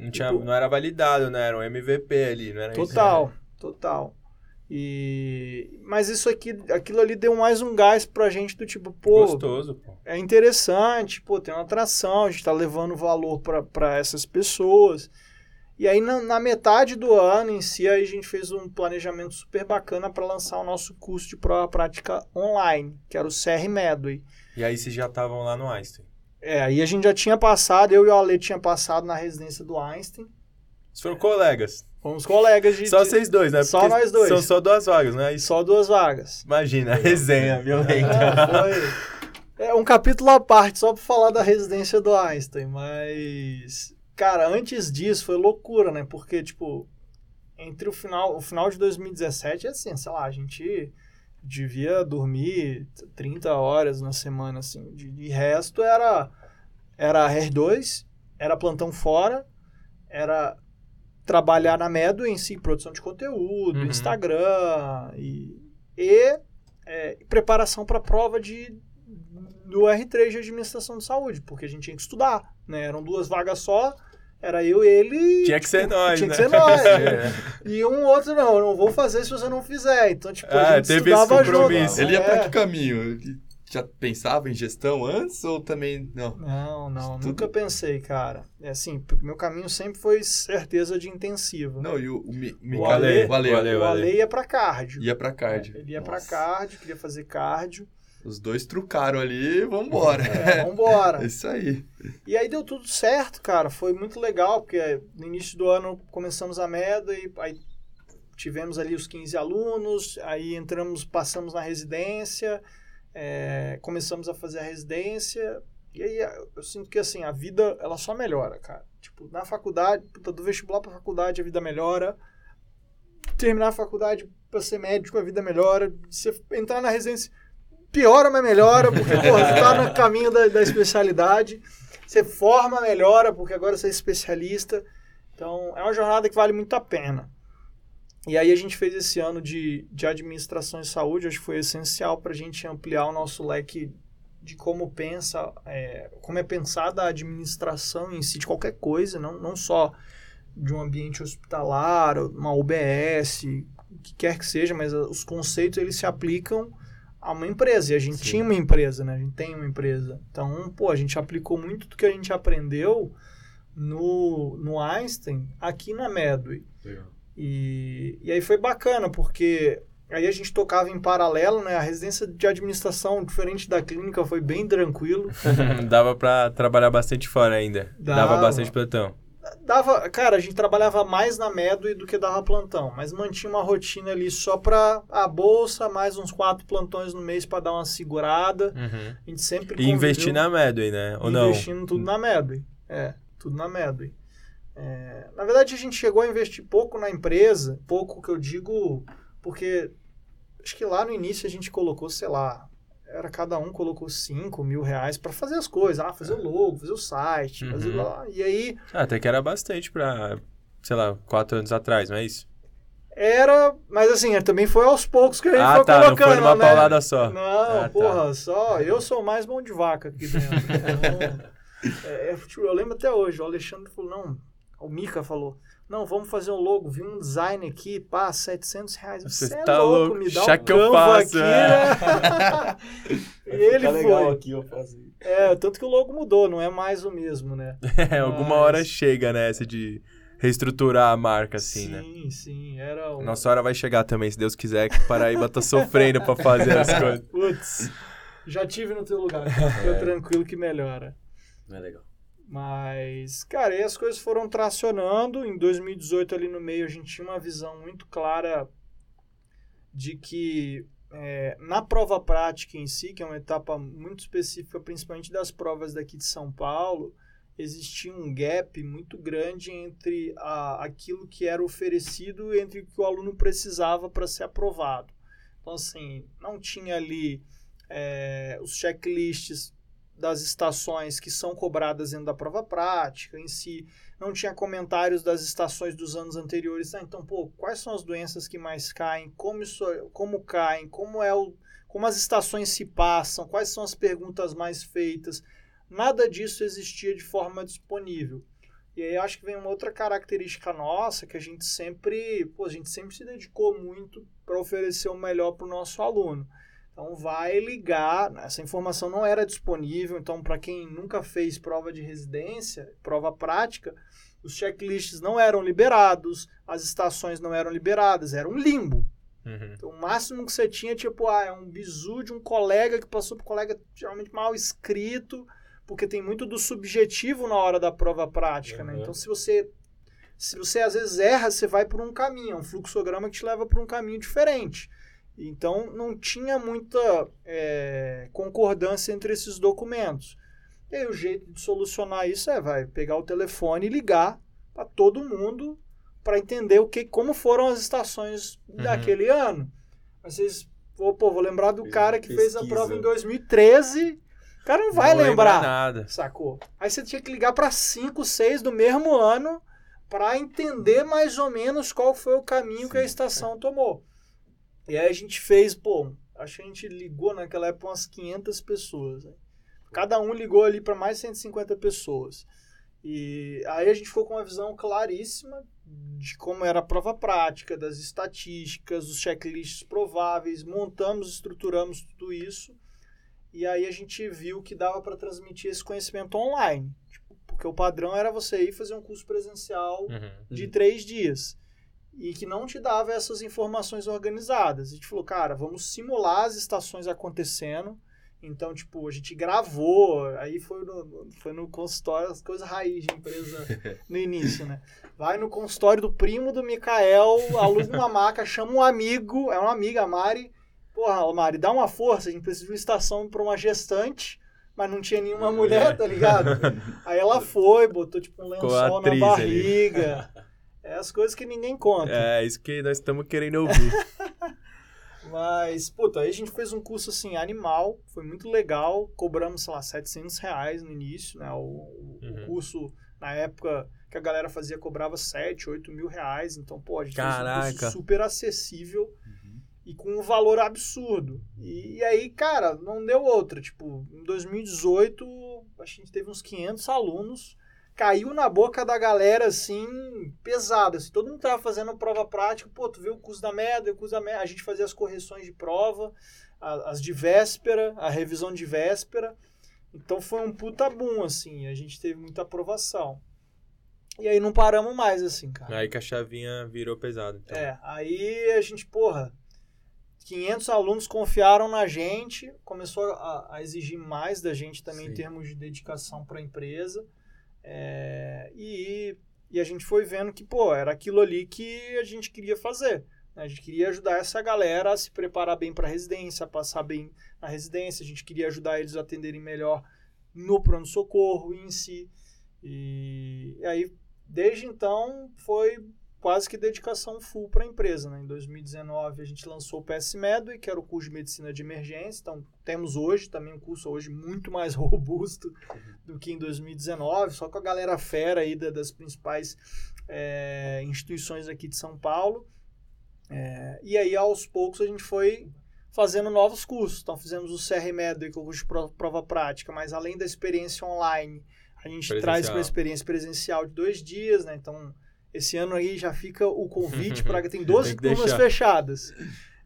Não, tinha, Tipo- não era validado, né? Era um MVP ali, não era isso? Total, total. E mas isso aqui, aquilo ali deu mais um gás pra gente do tipo, pô, Gostoso, pô. é interessante, pô, tem uma atração, a gente tá levando valor pra essas pessoas. E aí na, na metade do ano em si, aí a gente fez um planejamento super bacana para lançar o nosso curso de prova prática online, que era o CR Medway. E aí vocês já estavam lá no Einstein. É, aí a gente já tinha passado, eu e o Ale tinha passado na residência do Einstein. Vocês foram colegas. Fomos colegas de. Só vocês dois, né? Só Porque nós dois. São só duas vagas, né? Isso, Só duas vagas. imagina, a resenha violenta. É, foi é um capítulo à parte só para falar da residência do Einstein, mas cara, antes disso foi loucura, né? Porque tipo, entre o final, o final de 2017 é assim, sei lá, a gente devia dormir 30 horas na semana assim, de, de resto era era R2, era plantão fora, era trabalhar na Medo em si, produção de conteúdo, Uhum. Instagram e, e é, preparação para a prova de, do R3 de administração de saúde, porque a gente tinha que estudar, né? Eram duas vagas só, era eu e ele. e, Tinha que ser nós, Tinha né? que ser nós. *laughs* É. E um outro, não, eu não vou fazer se você não fizer. Então, tipo, Ah, a gente teve esse estudava compromisso. junto. Ele ia pra É. que caminho? Já pensava em gestão antes ou também não? Não, não, Tudo- nunca pensei, cara. É assim, meu caminho sempre foi certeza de intensiva. Não, e o, o, Mi- O Ale, Ale- o Ale, o Ale- o Ale ia pra cardio. ia pra cardio. É, ele ia pra Nossa. cardio, queria fazer cardio. Os dois trucaram ali, vambora. É, vambora. *laughs* É isso aí. E aí deu tudo certo, cara. Foi muito legal, porque no início do ano começamos a MEDA e aí tivemos ali os 15 alunos, aí entramos, passamos na residência, é, começamos a fazer a residência, e aí eu sinto que assim, a vida ela só melhora, cara. Tipo, na faculdade, puta, do vestibular pra faculdade a vida melhora, terminar a faculdade pra ser médico a vida melhora, você entrar na residência piora, mas melhora, porque porra, você tá no caminho da, da especialidade. Você forma, melhora, porque agora você é especialista. Então, é uma jornada que vale muito a pena. E aí a gente fez esse ano de, de administração e saúde, acho que foi essencial para a gente ampliar o nosso leque de como pensa, é, como é pensada a administração em si de qualquer coisa, não, não só de um ambiente hospitalar, uma UBS, o que quer que seja, mas os conceitos eles se aplicam a uma empresa. E a gente Sim. tinha uma empresa, né? A gente tem uma empresa. Então, pô, a gente aplicou muito do que a gente aprendeu no, no Einstein aqui na Medway. E, e aí foi bacana, porque aí a gente tocava em paralelo, né? A residência de administração, diferente da clínica, foi bem tranquilo. *laughs* Dava pra trabalhar bastante fora ainda. Dava, Dava. bastante plantão. Dava, cara, a gente trabalhava mais na Medway do que dava plantão, mas mantinha uma rotina ali só pra a bolsa, mais uns quatro plantões no mês pra dar uma segurada. A gente sempre E investir conviveu- na Medway, né? Ou não? Investindo tudo na Medway. É, tudo na Medway. É, na verdade, a gente chegou a investir pouco na empresa, pouco que eu digo, porque acho que lá no início a gente colocou, sei lá, era cada um colocou 5 mil reais para fazer as coisas, ah, fazer o logo, fazer o site, fazer Uhum. lá. E aí Ah, até que era bastante pra, sei lá, quatro anos atrás, não é isso? era, mas assim, também foi aos poucos que a gente Ah, foi tá, não colocando, foi numa né? paulada só. Não, Ah, tá. porra, só eu sou mais mão de vaca aqui dentro. *laughs* Então, é, é, tipo, eu lembro até hoje, o Alexandre falou, não, o Mika falou, não, vamos fazer um logo, vi um design aqui, pá, 700 reais. Você Você é tá louco, louco, me dá chá um que eu faço, aqui, é. né? *laughs* ele Tá legal foi. aqui eu faço. É, tanto que o logo mudou, não é mais o mesmo, né? *laughs* É, alguma Mas- hora chega nessa de reestruturar a marca, assim, né? sim, sim, era um... Nossa hora vai chegar também, se Deus quiser, que Paraíba tá sofrendo pra fazer as *laughs* coisas. Putz, já tive no teu lugar, cara. fica É. tranquilo que melhora. Não é legal. Mas, cara, aí as coisas foram tracionando. Em 2018, ali no meio, a gente tinha uma visão muito clara de que é, na prova prática em si, que é uma etapa muito específica, principalmente das provas daqui de São Paulo, existia um gap muito grande entre a, aquilo que era oferecido e entre o que o aluno precisava para ser aprovado. Então, assim, não tinha ali é, os checklists das estações que são cobradas dentro da prova prática em si. Não tinha comentários das estações dos anos anteriores. Ah, então, pô, quais são as doenças que mais caem? Como, isso, como caem? Como, é o, como as estações se passam? Quais são as perguntas mais feitas? Nada disso existia de forma disponível. E aí acho que vem uma outra característica nossa que a gente sempre, pô, a gente sempre se dedicou muito para oferecer o melhor para o nosso aluno. Então vai ligar, essa informação não era disponível, então para quem nunca fez prova de residência, prova prática, os checklists não eram liberados, as estações não eram liberadas, era um limbo. Uhum. Então, o máximo que você tinha, tipo, ah, é um bizu de um colega que passou por colega geralmente mal escrito, porque tem muito do subjetivo na hora da prova prática, né? Uhum. Então, se você se você às vezes erra, você vai por um caminho, é um fluxograma que te leva por um caminho diferente. Então, não tinha muita é, concordância entre esses documentos. E aí, o jeito de solucionar isso é, vai pegar o telefone e ligar para todo mundo para entender o que, como foram as estações daquele ano. Vocês, pô, pô, vou lembrar do cara que fez a pesquisa. prova em 2013. O cara não vai Não lembra lembrar, nada. sacou? Aí você tinha que ligar para 5, 6 do mesmo ano para entender mais ou menos qual foi o caminho que a Sim. estação tomou. E aí a gente fez, pô, acho que a gente ligou naquela época umas 500 pessoas. né? Cada um ligou ali para mais de 150 pessoas. E aí a gente ficou com uma visão claríssima de como era a prova prática, das estatísticas, os checklists prováveis, montamos, estruturamos tudo isso. E aí a gente viu que dava para transmitir esse conhecimento online. Tipo, porque o padrão era você ir fazer um curso presencial Uhum. de três dias. E que não te dava essas informações organizadas. A gente falou, cara, vamos simular as estações acontecendo. Então, tipo, a gente gravou, aí foi no, foi no consultório, as coisas raiz de empresa *laughs* no início, né? Vai no consultório do primo do Mikael, aluga uma maca, chama um amigo, é uma amiga, a Mari. Porra, Mari, dá uma força, a gente precisa de uma estação para uma gestante, mas não tinha nenhuma mulher, tá ligado? *laughs* Aí ela foi, botou tipo um lençol na atriz ali. *laughs* É as coisas que ninguém conta. É, isso que nós estamos querendo ouvir. *laughs* Mas, puta, aí a gente fez um curso assim, animal, foi muito legal. Cobramos, sei lá, 700 reais no início, né? O, o- o Uhum. curso, na época que a galera fazia, cobrava 7, 8 mil reais. Então, pô, a gente fez um Caraca. curso super acessível e com um valor absurdo. E, e aí, cara, não deu outra. Tipo, em 2018, a gente teve uns 500 alunos. Caiu na boca da galera, assim, pesado. Assim, todo mundo tava fazendo prova prática. Pô, tu vê o curso da merda, o curso da merda. A gente fazia as correções de prova, a- as de véspera, a revisão de véspera. Então foi um puta boom, assim. A gente teve muita aprovação. E aí não paramos mais, assim, cara. Aí que a chavinha virou pesado. Então. É, aí a gente, porra, 500 alunos confiaram na gente, começou a, a exigir mais da gente também Sim. em termos de dedicação para a empresa. É, e, e a gente foi vendo que, pô, era aquilo ali que a gente queria fazer. né? A gente queria ajudar essa galera a se preparar bem para a residência, passar bem na residência. A gente queria ajudar eles a atenderem melhor no pronto-socorro em si. E, e aí, desde então, foi quase que dedicação full para a empresa. Né? Em 2019, a gente lançou o PS Medway, que era o curso de medicina de emergência. Então, temos hoje também um curso hoje muito mais *laughs* robusto do que em 2019, só com a galera fera aí da- das principais é, instituições aqui de São Paulo. É, e aí, aos poucos, a gente foi fazendo novos cursos. Então, fizemos o CR Medway, que é o curso de pro- prova prática, mas além da experiência online, a gente Presencial. traz para a experiência presencial de dois dias, né? Então, esse ano aí já fica o convite *laughs* para tem 12 Tem turmas deixar. fechadas.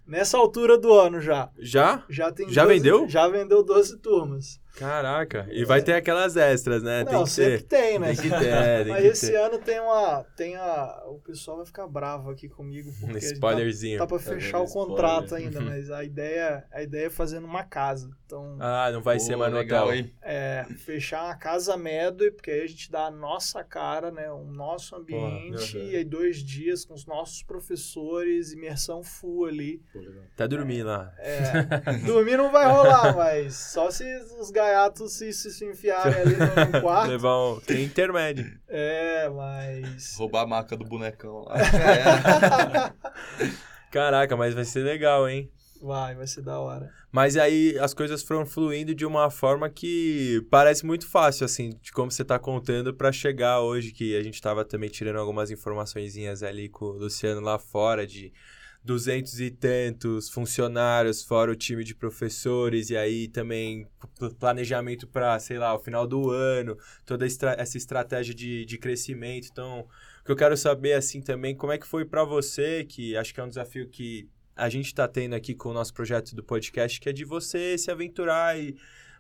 Nessa altura do ano já. Já? Já tem Já 12 vendeu? Já vendeu 12 turmas. Caraca. E vai ter aquelas extras, né? tem Não, que sempre ser. tem, né? Tem que ter, tem *laughs* Mas que esse ter. ano tem uma. Tem a. O pessoal vai ficar bravo aqui comigo. Porque Um tá- spoilerzinho. Tá, pra Tá fechar vendo o contrato spoiler? ainda, mas a ideia, a ideia é fazer numa casa. Então, Ah, não vai Pô, ser mais no legal, hotel. hein? é, fechar uma casa Medway, porque aí a gente dá a nossa cara, né? O nosso ambiente, uhum. e aí dois dias com os nossos professores, imersão full ali. Pô, legal. Tá dormindo lá. É, dormir não vai rolar, *laughs* mas só se os gaiatos se, se, se enfiarem *laughs* ali no, no quarto. Levar um... Tem intermédio. É, mas. Roubar a maca do bonecão lá. É. *laughs* Caraca, mas vai ser legal, hein? Vai, vai ser da hora. Mas aí as coisas foram fluindo de uma forma que parece muito fácil, assim, de como você tá contando pra chegar hoje, que a gente tava também tirando algumas informaçõezinhas ali com o Luciano lá fora, de duzentos e tantos funcionários, fora o time de professores, e aí também planejamento pra, sei lá, o final do ano, toda estra- essa estratégia de, de crescimento. Então, o que eu quero saber, assim, também, como é que foi pra você, que acho que é um desafio que a gente está tendo aqui com o nosso projeto do podcast, que é de você se aventurar e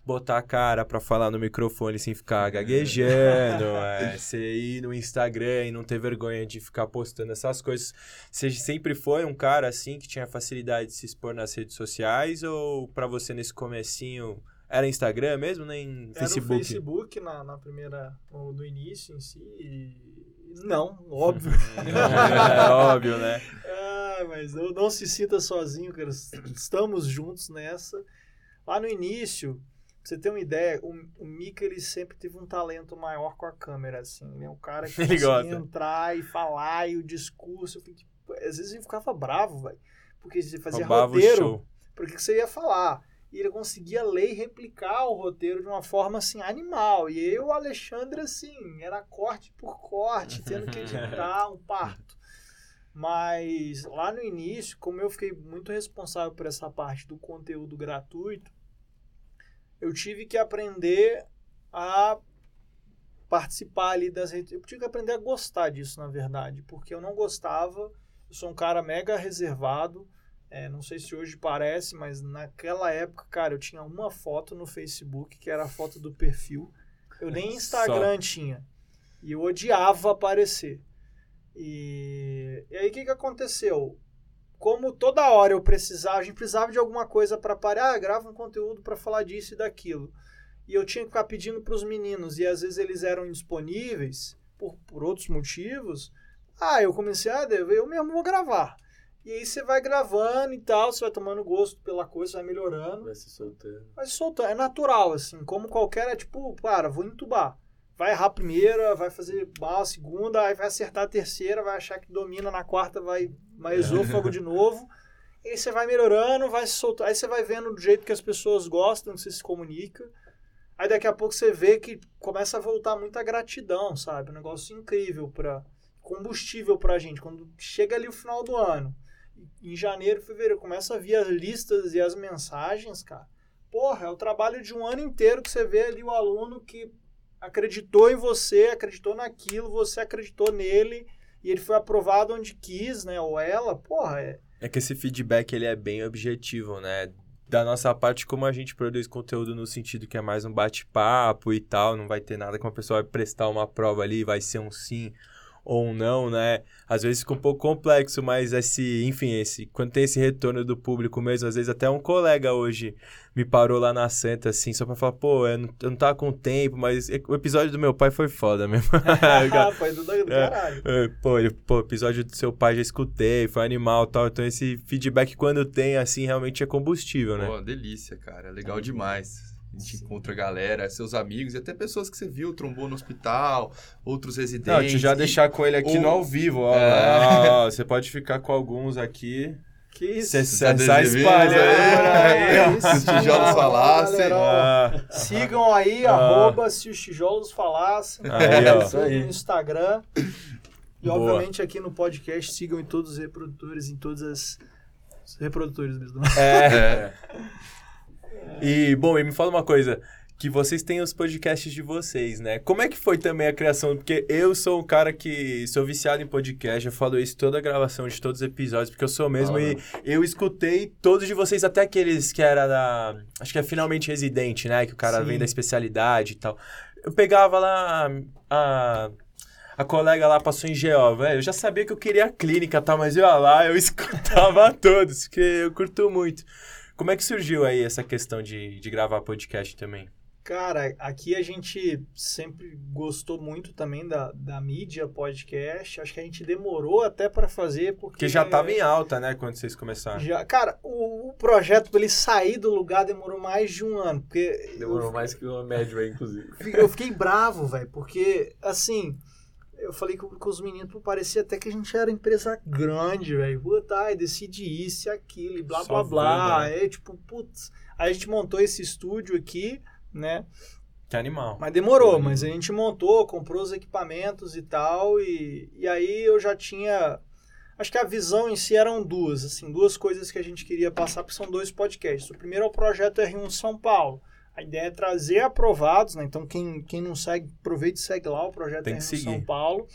botar a cara para falar no microfone sem ficar gaguejando, *laughs* é, você ir no Instagram e não ter vergonha de ficar postando essas coisas. Você sempre foi um cara assim que tinha facilidade de se expor nas redes sociais ou para você nesse comecinho era Instagram mesmo, nem Era Facebook? o Facebook na, na primeira. No início em si. e- Não, *laughs* óbvio. é óbvio, né? *laughs* Ah, mas não, não se sinta sozinho, cara. Estamos juntos nessa. Lá no início, pra você ter uma ideia, o, o Mika ele sempre teve um talento maior com a câmera, assim. Ele é um cara que *laughs* Ele conseguia entrar e falar, e o discurso. Fiquei, às vezes eu ficava bravo, velho. Porque você fazia Roubava o roteiro. porque que você ia falar. E ele conseguia ler e replicar o roteiro de uma forma assim animal. E eu, o Alexandre, assim, era corte por corte, tendo que editar um parto. Mas lá no início, como eu fiquei muito responsável por essa parte do conteúdo gratuito, eu tive que aprender a participar ali das redes. Eu tive que aprender a gostar disso, na verdade, porque eu não gostava. Eu sou um cara mega reservado. É, não sei se hoje parece, mas naquela época, cara, eu tinha uma foto no Facebook, que era a foto do perfil. Eu nem Instagram tinha. E eu odiava aparecer. E, e aí o que, que aconteceu? Como toda hora eu precisava, a gente precisava de alguma coisa para parar, ah, grava um conteúdo para falar disso e daquilo. E eu tinha que ficar pedindo para os meninos, e às vezes eles eram indisponíveis por, por outros motivos. Ah, eu comecei a, eu mesmo vou gravar. E aí você vai gravando e tal, você vai tomando gosto pela coisa, vai melhorando. Vai se soltando. Vai se soltando. É natural, assim. Como qualquer, é tipo, cara, vou entubar vai errar a primeira, vai fazer mal a segunda, aí vai acertar a terceira, vai achar que domina na quarta, vai mais esôfago de novo. E aí você vai melhorando, vai se soltar. Aí você vai vendo do jeito que as pessoas gostam, que você se comunica. Aí daqui a pouco você vê que começa a voltar muita gratidão, sabe? Um negócio incrível para combustível pra gente. Quando chega ali o final do ano, em janeiro, fevereiro, começa a vir as listas e as mensagens, cara. Porra, é o trabalho de um ano inteiro que você vê ali o aluno que acreditou em você, acreditou naquilo, você acreditou nele e ele foi aprovado onde quis, né? Ou ela, porra, é. É que esse feedback ele é bem objetivo, né? Da nossa parte, como a gente produz conteúdo no sentido que é mais um bate-papo e tal, não vai ter nada que uma pessoa vai prestar uma prova ali, vai ser um sim ou não, né? Às vezes fica um pouco complexo, mas esse, enfim, esse, quando tem esse retorno do público mesmo, às vezes até um colega hoje me parou lá na Santa, assim, só pra falar, pô, eu não, eu não tava com tempo, mas o episódio do meu pai foi foda mesmo. *laughs* foi do, do é, caralho. É, pô, ele, pô, episódio do seu pai já escutei, foi animal e tal, então esse feedback quando tem, assim, realmente é combustível, né? Pô, delícia, cara, legal demais. A gente Sim. encontra a galera, seus amigos e até pessoas que você viu, trombou no hospital, outros residentes. Não, te já e... deixar com ele aqui Ou... no ao vivo, ó. É... Você pode ficar com alguns aqui. Que isso? Você tá sai espalhando aí. Se os tijolos falassem. Ah. Sigam aí, ah. arroba se os tijolos falassem. Aí, ó. Isso aí. No Instagram. E, Boa. obviamente, aqui no podcast, sigam em todos os reprodutores, em todas as... Reprodutores mesmo. É. é. *laughs* E, bom, e me fala uma coisa que vocês têm os podcasts de vocês, né? Como é que foi também a criação? Porque eu sou um cara que sou viciado em podcast, eu falo isso toda a gravação de todos os episódios, porque eu sou mesmo ah, e eu escutei todos de vocês, até aqueles que era da. Acho que é finalmente residente, né? Que o cara Sim. vem da especialidade e tal. Eu pegava lá a. A colega lá passou em GO, velho. Eu já sabia que eu queria a clínica, tá? Mas eu ia lá, eu *laughs* escutava todos, porque eu curto muito. Como é que surgiu aí essa questão de, de gravar podcast também? Cara, aqui a gente sempre gostou muito também da, da mídia podcast. Acho que a gente demorou até para fazer porque... Porque já estava em alta, né, quando vocês começaram. Já, cara, o, o projeto para ele sair do lugar demorou mais de um ano. Porque demorou eu, mais que uma média aí, inclusive. Eu fiquei bravo, velho, porque, assim eu falei com, com os meninos, parecia até que a gente era empresa grande, velho. Puta, ai, decide isso e aquilo, e blá, Só blá, blá. Né? Aí, tipo, putz. Aí a gente montou esse estúdio aqui, né? Que animal. Mas demorou, mas a gente montou, comprou os equipamentos e tal, e, e aí eu já tinha... Acho que a visão em si eram duas, assim, duas coisas que a gente queria passar, porque são dois podcasts. O primeiro é o projeto R1 São Paulo. A ideia é trazer aprovados, né? Então, quem, quem não segue, aproveite e segue lá o projeto Tem São Paulo.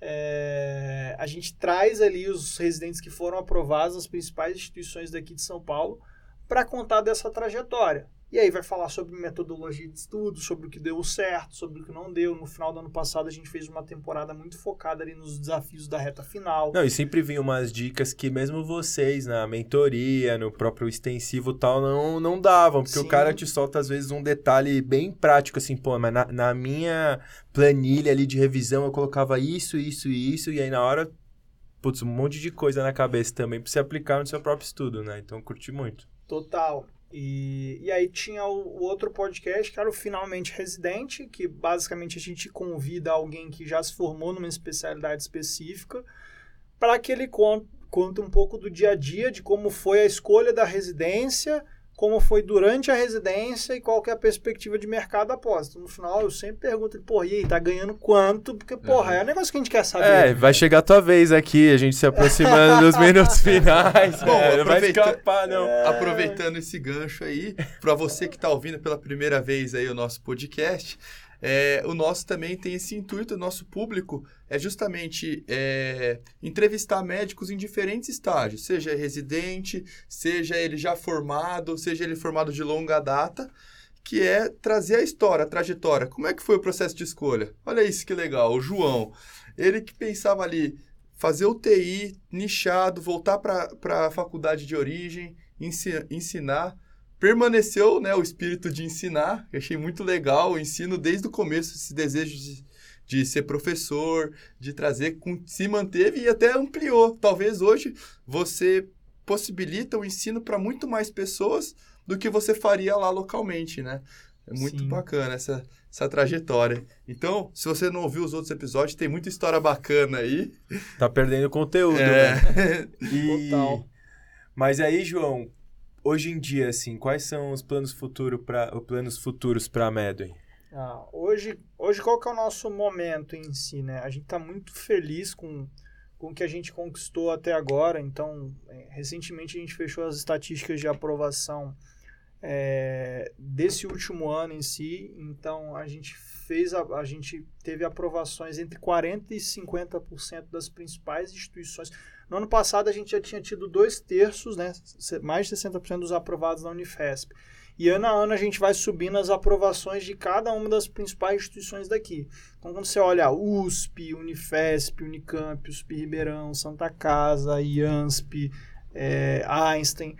É, a gente traz ali os residentes que foram aprovados nas principais instituições daqui de São Paulo para contar dessa trajetória. E aí vai falar sobre metodologia de estudo, sobre o que deu certo, sobre o que não deu. No final do ano passado a gente fez uma temporada muito focada ali nos desafios da reta final. Não, e sempre vinham umas dicas que mesmo vocês na mentoria, no próprio extensivo tal, não, não davam. Porque Sim. o cara te solta às vezes um detalhe bem prático, assim, pô, mas na, na minha planilha ali de revisão eu colocava isso, isso e isso, e aí na hora, putz, um monte de coisa na cabeça também pra você aplicar no seu próprio estudo, né? Então curti muito. Total. E, e aí tinha o, o, outro podcast, que era o Finalmente Residente, que basicamente a gente convida alguém que já se formou numa especialidade específica para que ele conte, conte um pouco do dia a dia, de como foi a escolha da residência, como foi durante a residência e qual que é a perspectiva de mercado após. Então, no final, eu sempre pergunto, pô, e aí, tá ganhando quanto? Porque, porra, é um negócio que a gente quer saber. É, vai chegar a tua vez aqui, a gente se aproximando dos *laughs* minutos finais. Bom, é, não vai escapar, não. É... Aproveitando esse gancho aí, para você que tá ouvindo pela primeira vez aí o nosso podcast, é, o nosso também tem esse intuito, o nosso público é justamente é, entrevistar médicos em diferentes estágios, seja residente, seja ele já formado, seja ele formado de longa data, que é trazer a história, a trajetória. Como é que foi o processo de escolha? Olha isso que legal, o João, ele que pensava ali, fazer o TI nichado, voltar para a faculdade de origem, ensinar permaneceu né, o espírito de ensinar. Eu achei muito legal o ensino desde o começo, esse desejo de, de ser professor, de trazer, se manteve e até ampliou. Talvez hoje você possibilita o ensino para muito mais pessoas do que você faria lá localmente, né? É muito Sim. bacana essa, essa trajetória. Então, se você não ouviu os outros episódios, tem muita história bacana aí. Tá perdendo conteúdo, é. né? *laughs* E... Total. Mas aí, João, hoje em dia, assim, quais são os planos, futuro pra, os planos futuros para a Medway? Ah, hoje, hoje, qual que é o nosso momento em si, né? A gente está muito feliz com, com o que a gente conquistou até agora. Então, é, recentemente a gente fechou as estatísticas de aprovação é, desse último ano em si. Então, a gente fez a, a gente teve aprovações entre 40% e 50% das principais instituições. No ano passado, a gente já tinha tido dois terços, né, mais de 60% dos aprovados na Unifesp. E ano a ano a gente vai subindo as aprovações de cada uma das principais instituições daqui. Então, quando você olha USP, Unifesp, Unicamp, USP Ribeirão, Santa Casa, IANSP, é, Einstein,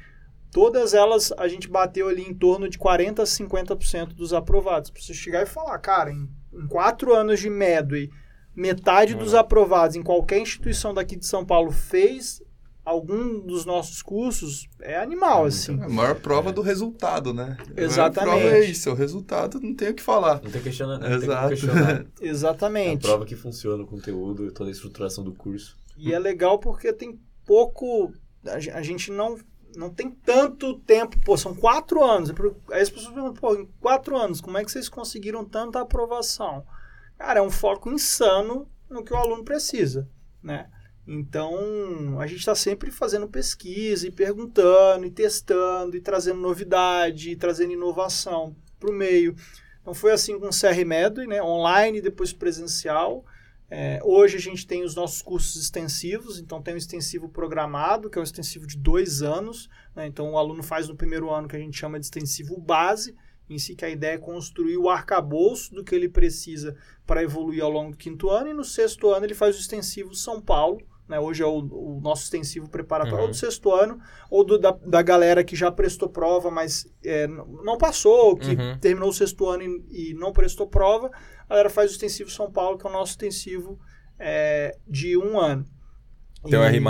todas elas a gente bateu ali em torno de 40% a 50% dos aprovados. Para você chegar e falar, cara, em, em quatro anos de Medway, metade dos aprovados em qualquer instituição daqui de São Paulo fez algum dos nossos cursos, é animal, é assim. É a maior prova do resultado, né? Exatamente. A prova é isso, é o resultado não tem o que falar. Não tem, questiona, não Exato. tem questionar. *laughs* Exatamente. É a prova que funciona o conteúdo e toda a estruturação do curso. E é legal porque tem pouco... A gente não não tem tanto tempo, pô, são quatro anos. Aí as pessoas perguntam, pô, em quatro anos, como é que vocês conseguiram tanta aprovação? Cara, é um foco insano no que o aluno precisa, né? Então, a gente está sempre fazendo pesquisa e perguntando e testando e trazendo novidade e trazendo inovação para o meio. Então, foi assim com o CR Medway, né? online, depois presencial. É, hoje a gente tem os nossos cursos extensivos, então tem um extensivo programado, que é um extensivo de dois anos. Né? Então, o aluno faz no primeiro ano que a gente chama de extensivo base, em si, que a ideia é construir o arcabouço do que ele precisa para evoluir ao longo do quinto ano, e no sexto ano ele faz o extensivo São Paulo, né? hoje é o, o nosso extensivo preparatório, uhum. ou do sexto ano, ou do, da, da galera que já prestou prova, mas é, não passou, que uhum. terminou o sexto ano e, e, não prestou prova, a galera faz o extensivo São Paulo, que é o nosso extensivo é, de um ano. Tem o R+,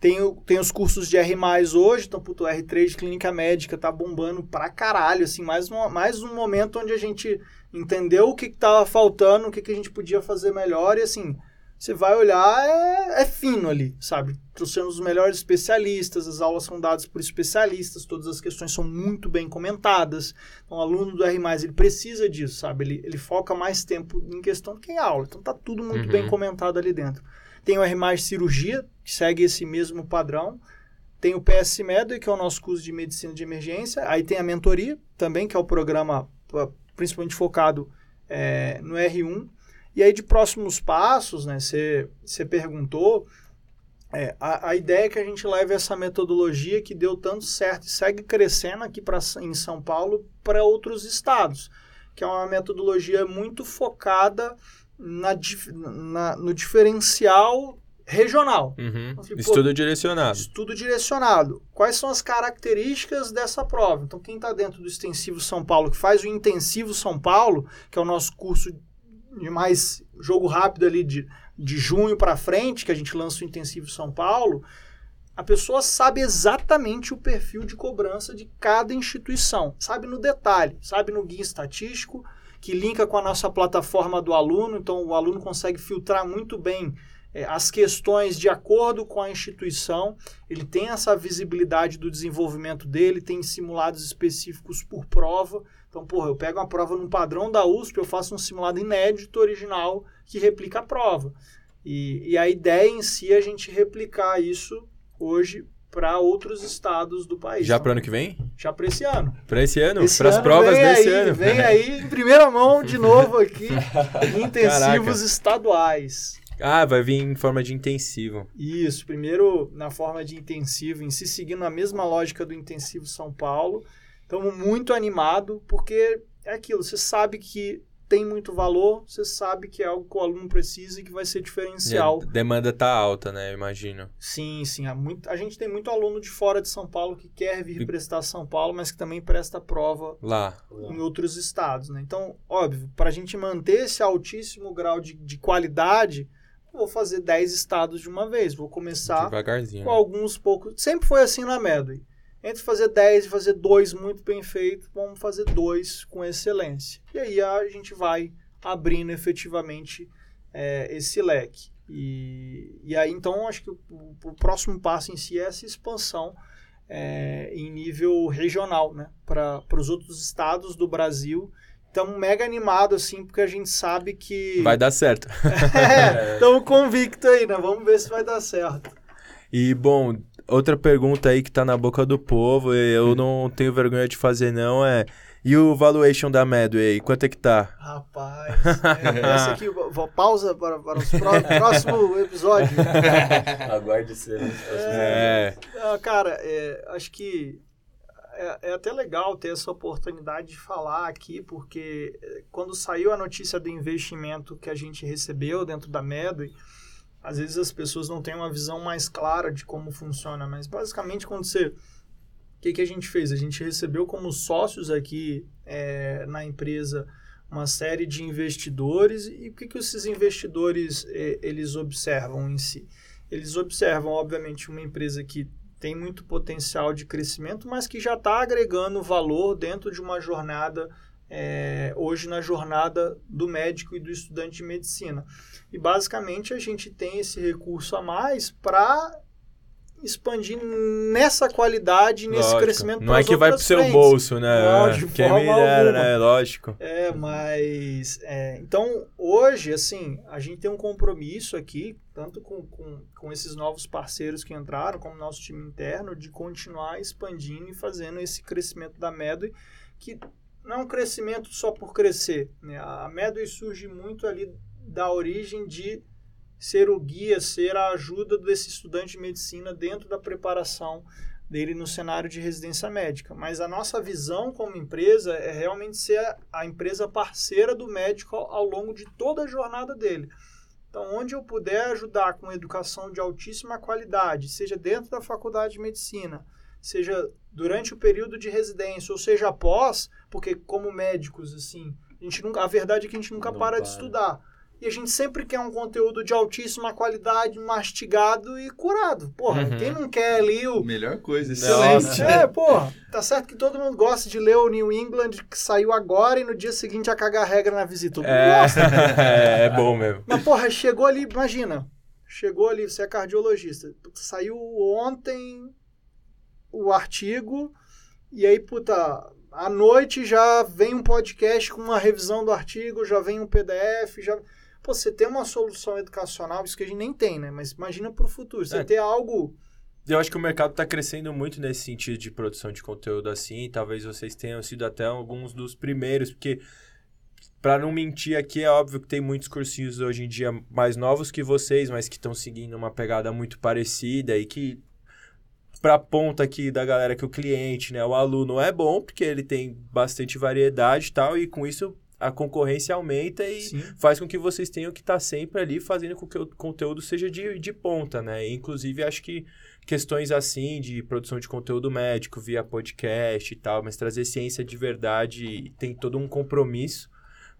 tem, tem os cursos de R+, hoje, então, puto, R3 de clínica médica tá bombando pra caralho, assim, mais um, mais um momento onde a gente entendeu o que, que tava faltando, o que, que a gente podia fazer melhor, e assim, você vai olhar, é, é fino ali, sabe? Trouxemos os melhores especialistas, as aulas são dadas por especialistas, todas as questões são muito bem comentadas. Então, o aluno do R+, ele precisa disso, sabe? Ele, ele foca mais tempo em questão do que em aula. Então, tá tudo muito uhum. bem comentado ali dentro. Tem o R+, cirurgia, que segue esse mesmo padrão. Tem o PS Med, que é o nosso curso de medicina de emergência. Aí tem a mentoria também, que é o programa principalmente focado é, no R1. E aí de próximos passos, né, você perguntou, é, a, a, ideia é que a gente leve essa metodologia que deu tanto certo e segue crescendo aqui pra, em São Paulo para outros estados, que é uma metodologia muito focada na, na, no diferencial regional. Uhum. Então, estudo pô, direcionado. Estudo direcionado. Quais são as características dessa prova? Então, quem está dentro do Extensivo São Paulo, que faz o Intensivo São Paulo, que é o nosso curso de mais jogo rápido ali de, de junho para frente, que a gente lança o Intensivo São Paulo, a pessoa sabe exatamente o perfil de cobrança de cada instituição. Sabe no detalhe, sabe no guia estatístico, que linka com a nossa plataforma do aluno, então o aluno consegue filtrar muito bem é, as questões de acordo com a instituição, ele tem essa visibilidade do desenvolvimento dele, tem simulados específicos por prova. Então, porra, eu pego uma prova num padrão da USP, eu faço um simulado inédito original que replica a prova. E, e a ideia em si é a gente replicar isso hoje para outros estados do país. Já Então, para ano que vem? Já para esse ano. Para esse ano? Para as provas desse aí, ano? Vem aí em primeira mão de *laughs* novo aqui, intensivos Caraca. estaduais. Ah, vai vir em forma de intensivo. Isso, primeiro na forma de intensivo, em si seguindo a mesma lógica do intensivo São Paulo. Estamos muito animado, porque é aquilo, você sabe que tem muito valor, você sabe que é algo que o aluno precisa e que vai ser diferencial. E a demanda tá alta, né? Eu imagino. Sim, sim. Há muito, a gente tem muito aluno de fora de São Paulo que quer vir prestar São Paulo, mas que também presta prova Lá. em outros estados. Né? Então, óbvio, para a gente manter esse altíssimo grau de, de qualidade, vou fazer 10 estados de uma vez. Vou começar Devagarzinho. com alguns poucos. Sempre foi assim na Medway. Entre fazer 10 e fazer dois muito bem feito, vamos fazer dois com excelência. E aí a gente vai abrindo efetivamente é, esse leque. E, e aí, então, acho que o, o próximo passo em si é essa expansão é, em nível regional, né? Para os outros estados do Brasil. Estamos mega animado, assim, porque a gente sabe que. Vai dar certo. *laughs* Estamos convictos aí, né? Vamos ver se vai dar certo. E, bom, outra pergunta aí que tá na boca do povo, e eu não tenho vergonha de fazer não, é... E o valuation da Medway aí, quanto é que tá? Rapaz, é, *laughs* essa aqui, vou- pausa para, para o pró- *laughs* próximo episódio. *laughs* Aguarde cenas. É, Ah, cara, é, acho que é, é até legal ter essa oportunidade de falar aqui, porque é, quando saiu a notícia do investimento que a gente recebeu dentro da Medway, às vezes as pessoas não têm uma visão mais clara de como funciona, mas basicamente quando você... O que, que a gente fez? A gente recebeu como sócios aqui é, na empresa uma série de investidores e o que, que esses investidores eh, eles observam em si? Eles observam, obviamente, uma empresa que tem muito potencial de crescimento, mas que já está agregando valor dentro de uma jornada, eh, hoje na jornada do médico e do estudante de medicina. E basicamente a gente tem esse recurso a mais para expandir nessa qualidade, nesse lógico. crescimento Não é que vai pro outras seu frentes. bolso, né? Não, de Quem me dera, né? Lógico. É, mas. é, então, hoje, assim, a gente tem um compromisso aqui, tanto com, com, com esses novos parceiros que entraram, como nosso time interno, de continuar expandindo e fazendo esse crescimento da Medway, que não é um crescimento só por crescer. Né? A Medway surge muito ali da origem de ser o guia, ser a ajuda desse estudante de medicina dentro da preparação dele no cenário de residência médica. Mas a nossa visão como empresa é realmente ser a- empresa parceira do médico ao longo de toda a jornada dele. Então, onde eu puder ajudar com educação de altíssima qualidade, seja dentro da faculdade de medicina, seja durante o período de residência, ou seja após, porque como médicos, assim, a gente nunca, a verdade é que a gente nunca Não para de para. estudar. E a gente sempre quer um conteúdo de altíssima qualidade, mastigado e curado. Porra, Uhum. quem não quer ali o Melhor coisa, Nossa. excelente. é, porra, tá certo que todo mundo gosta de ler o New England que saiu agora e no dia seguinte a cagar regra na visita. Todo mundo É, gosta. *laughs* é, é bom mesmo. Mas, porra, chegou ali, imagina. Chegou ali, você é cardiologista. Saiu ontem o artigo, e aí, puta, à noite já vem um podcast com uma revisão do artigo, já vem um PDF, já. Pô, você tem uma solução educacional, isso que a gente nem tem, né? Mas imagina pro futuro, você É. ter algo. Eu acho que o mercado está crescendo muito nesse sentido de produção de conteúdo assim. Talvez vocês tenham sido até alguns dos primeiros, porque para não mentir aqui, é óbvio que tem muitos cursinhos hoje em dia mais novos que vocês, mas que estão seguindo uma pegada muito parecida e que para ponta aqui da galera que o cliente, né, o aluno é bom, porque ele tem bastante variedade e tal, e com isso a concorrência aumenta e Sim. faz com que vocês tenham que estar sempre ali fazendo com que o conteúdo seja de, de ponta, né? E, inclusive, acho que questões assim de produção de conteúdo médico via podcast e tal, mas trazer ciência de verdade tem todo um compromisso,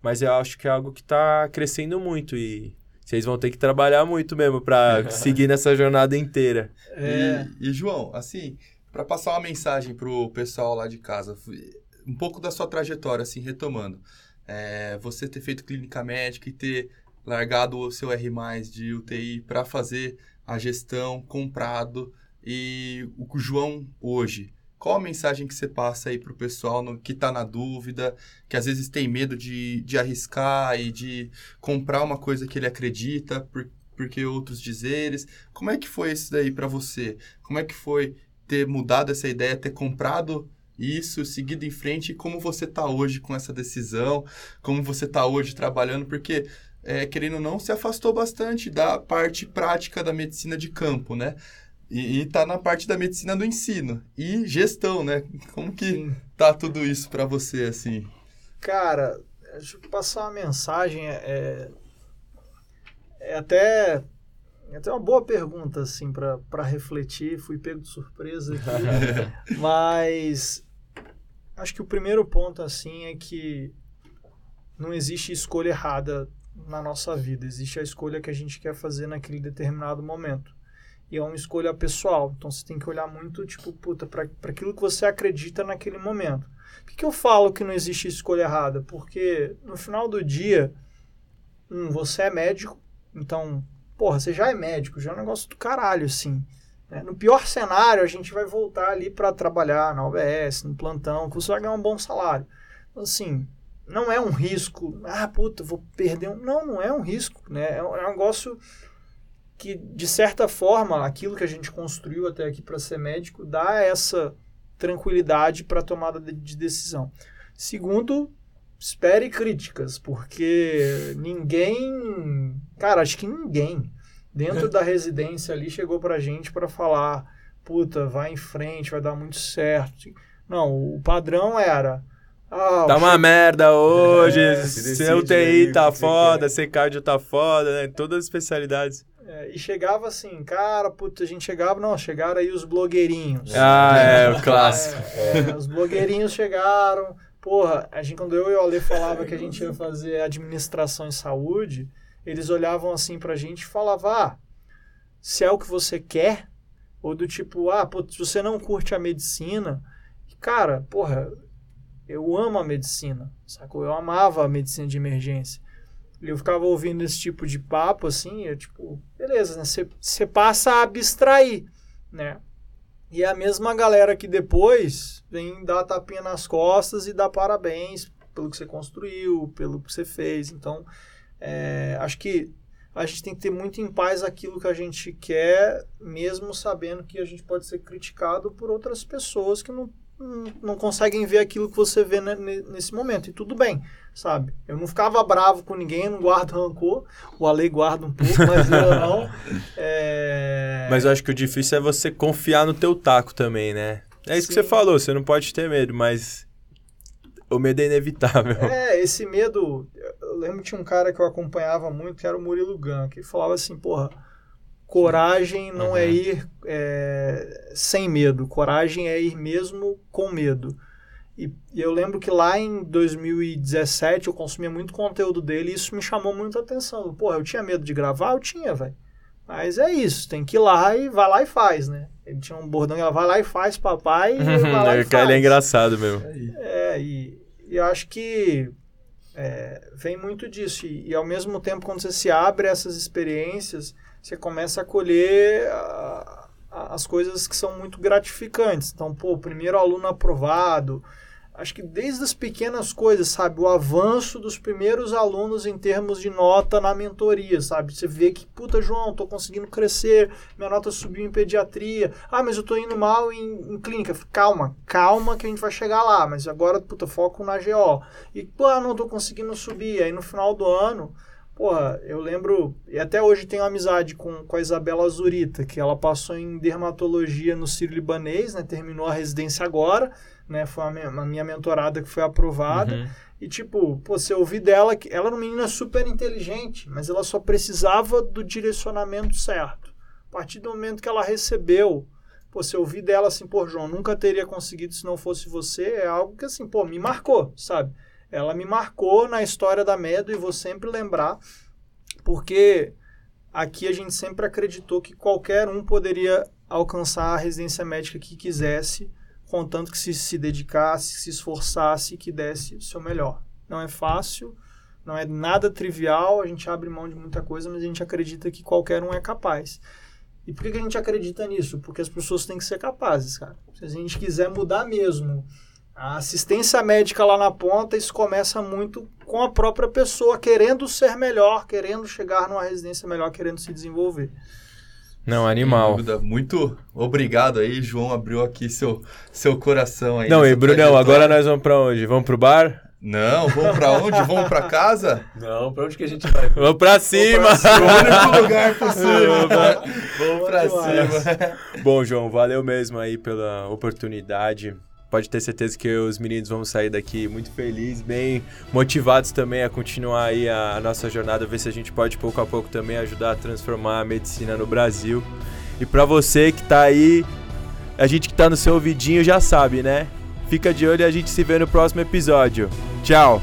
mas eu acho que é algo que está crescendo muito e vocês vão ter que trabalhar muito mesmo para *laughs* seguir nessa jornada inteira. É. E, e, João, assim, para passar uma mensagem pro pessoal lá de casa, um pouco da sua trajetória, assim, retomando. É, você ter feito clínica médica e ter largado o seu R+, de UTI para fazer a gestão, comprado, e o João hoje, qual a mensagem que você passa aí pro pessoal no- que tá na dúvida, que às vezes tem medo de, de arriscar e de comprar uma coisa que ele acredita, por- porque outros dizeres. Como é que foi isso daí para você? Como é que foi ter mudado essa ideia, ter comprado isso, seguido em frente e como você está hoje com essa decisão, como você está hoje trabalhando, porque é, querendo ou não, se afastou bastante da parte prática da medicina de campo, né? E, está na parte da medicina do ensino e gestão, né? *laughs* Como que Sim. tá tudo isso para você, assim? Cara, deixa eu passar uma mensagem, é, é até é até uma boa pergunta, assim, para refletir. Fui pego de surpresa aqui. *laughs* mas acho que o primeiro ponto, assim, é que não existe escolha errada na nossa vida. Existe a escolha que a gente quer fazer naquele determinado momento. E é uma escolha pessoal. Então você tem que olhar muito, tipo, puta, para aquilo que você acredita naquele momento. Por que, que eu falo que não existe escolha errada? Porque no final do dia, um, você é médico, então, porra, você já é médico, já é um negócio do caralho, assim. Né? No pior cenário, a gente vai voltar ali para trabalhar na OBS, no plantão, que você vai ganhar um bom salário. Então, assim, não é um risco, ah, puta, vou perder um. Não, não é um risco, né? É um, é um negócio que, de certa forma, aquilo que a gente construiu até aqui para ser médico dá essa tranquilidade para tomada de, de decisão. Segundo, espere críticas, porque ninguém, cara, acho que ninguém dentro da residência ali chegou pra gente para falar, puta, vai em frente, vai dar muito certo. Não, o padrão era ah, tá uma merda hoje, é, seu TI tá foda, seu cardio tá foda, né? Todas as especialidades. É, e chegava assim, cara, puta, a gente chegava, não, chegaram aí os blogueirinhos. Ah, é, o *laughs* clássico. É, é, os blogueirinhos chegaram. Porra, a gente, quando eu e o Ale falava que a gente ia fazer administração em saúde, eles olhavam assim pra gente e falavam, ah, se é o que você quer, ou do tipo, ah, se você não curte a medicina, cara, porra, eu amo a medicina, sacou? Eu amava a medicina de emergência. Eu ficava ouvindo esse tipo de papo, assim, eu, tipo, beleza, né? Você passa a abstrair, né? E é a mesma galera que depois vem dar tapinha nas costas e dar parabéns pelo que você construiu, pelo que você fez. Então, é, acho que a gente tem que ter muito em paz aquilo que a gente quer, mesmo sabendo que a gente pode ser criticado por outras pessoas que não não conseguem ver aquilo que você vê nesse momento. E tudo bem, sabe? Eu não ficava bravo com ninguém, não guardo rancor. O Ale guarda um pouco, mas eu *laughs* não. É... Mas eu acho que o difícil é você confiar no teu taco também, né? É isso Sim. que você falou, você não pode ter medo, mas o medo é inevitável. É, esse medo... Eu lembro que tinha um cara que eu acompanhava muito, que era o Murilo Gun, que falava assim, porra Coragem não é uhum. é ir é, sem medo, coragem é ir mesmo com medo. E, e, eu lembro que lá em 2017 eu consumia muito conteúdo dele e isso me chamou muito a atenção. Porra, eu tinha medo de gravar? Eu tinha, velho. Mas é isso, tem que ir lá e vai lá e faz, né? Ele tinha um bordão que vai lá e faz, papai. E vai lá *laughs* e faz. Ele é engraçado mesmo. É, e, e eu acho que é, vem muito disso. E, e ao mesmo tempo, quando você se abre a essas experiências você começa a colher a, a, as coisas que são muito gratificantes. Então, pô, primeiro aluno aprovado. Acho que desde as pequenas coisas, sabe? O avanço dos primeiros alunos em termos de nota na mentoria, sabe? Você vê que, puta, João, tô conseguindo crescer, minha nota subiu em pediatria. Ah, mas eu tô indo mal em, em clínica. Calma, calma que a gente vai chegar lá. Mas agora, puta, foco na GO. E, pô, não tô conseguindo subir. Aí no final do ano, Porra, eu lembro, e até hoje tenho amizade com, com a Isabela Zurita, que ela passou em dermatologia no Ciro Libanês, né? Terminou a residência agora, né? Foi a minha, a minha mentorada que foi aprovada. Uhum. E, tipo, pô, você ouvir dela que ela era uma menina super inteligente, mas ela só precisava do direcionamento certo. A partir do momento que ela recebeu, pô, você ouvir dela assim, pô, João, nunca teria conseguido se não fosse você, é algo que, assim, pô, me marcou, sabe? Ela me marcou na história da Medo e vou sempre lembrar, porque aqui a gente sempre acreditou que qualquer um poderia alcançar a residência médica que quisesse, contanto que se, se dedicasse, se esforçasse, que desse o seu melhor. Não é fácil, não é nada trivial, a gente abre mão de muita coisa, mas a gente acredita que qualquer um é capaz. E por que a gente acredita nisso? Porque as pessoas têm que ser capazes, cara. Se a gente quiser mudar mesmo a assistência médica lá na ponta, isso começa muito com a própria pessoa, querendo ser melhor, querendo chegar numa residência melhor, querendo se desenvolver. Não, animal. Muito obrigado aí, João abriu aqui seu, seu coração aí. Não, e Brunão, agora nós vamos para onde? Vamos pro bar? Não, vamos para onde? vamos para casa? *laughs* Não, para onde que a gente vai? Vamos para cima. Vamos pra cima. o lugar possível. vamos para cima. Bom, João, valeu mesmo aí pela oportunidade pode ter certeza que os meninos vão sair daqui muito felizes, bem motivados também a continuar aí a, a, nossa jornada, ver se a gente pode pouco a pouco também ajudar a transformar a medicina no Brasil. E para você que tá aí, a gente que tá no seu ouvidinho já sabe, né? Fica de olho e a gente se vê no próximo episódio. Tchau!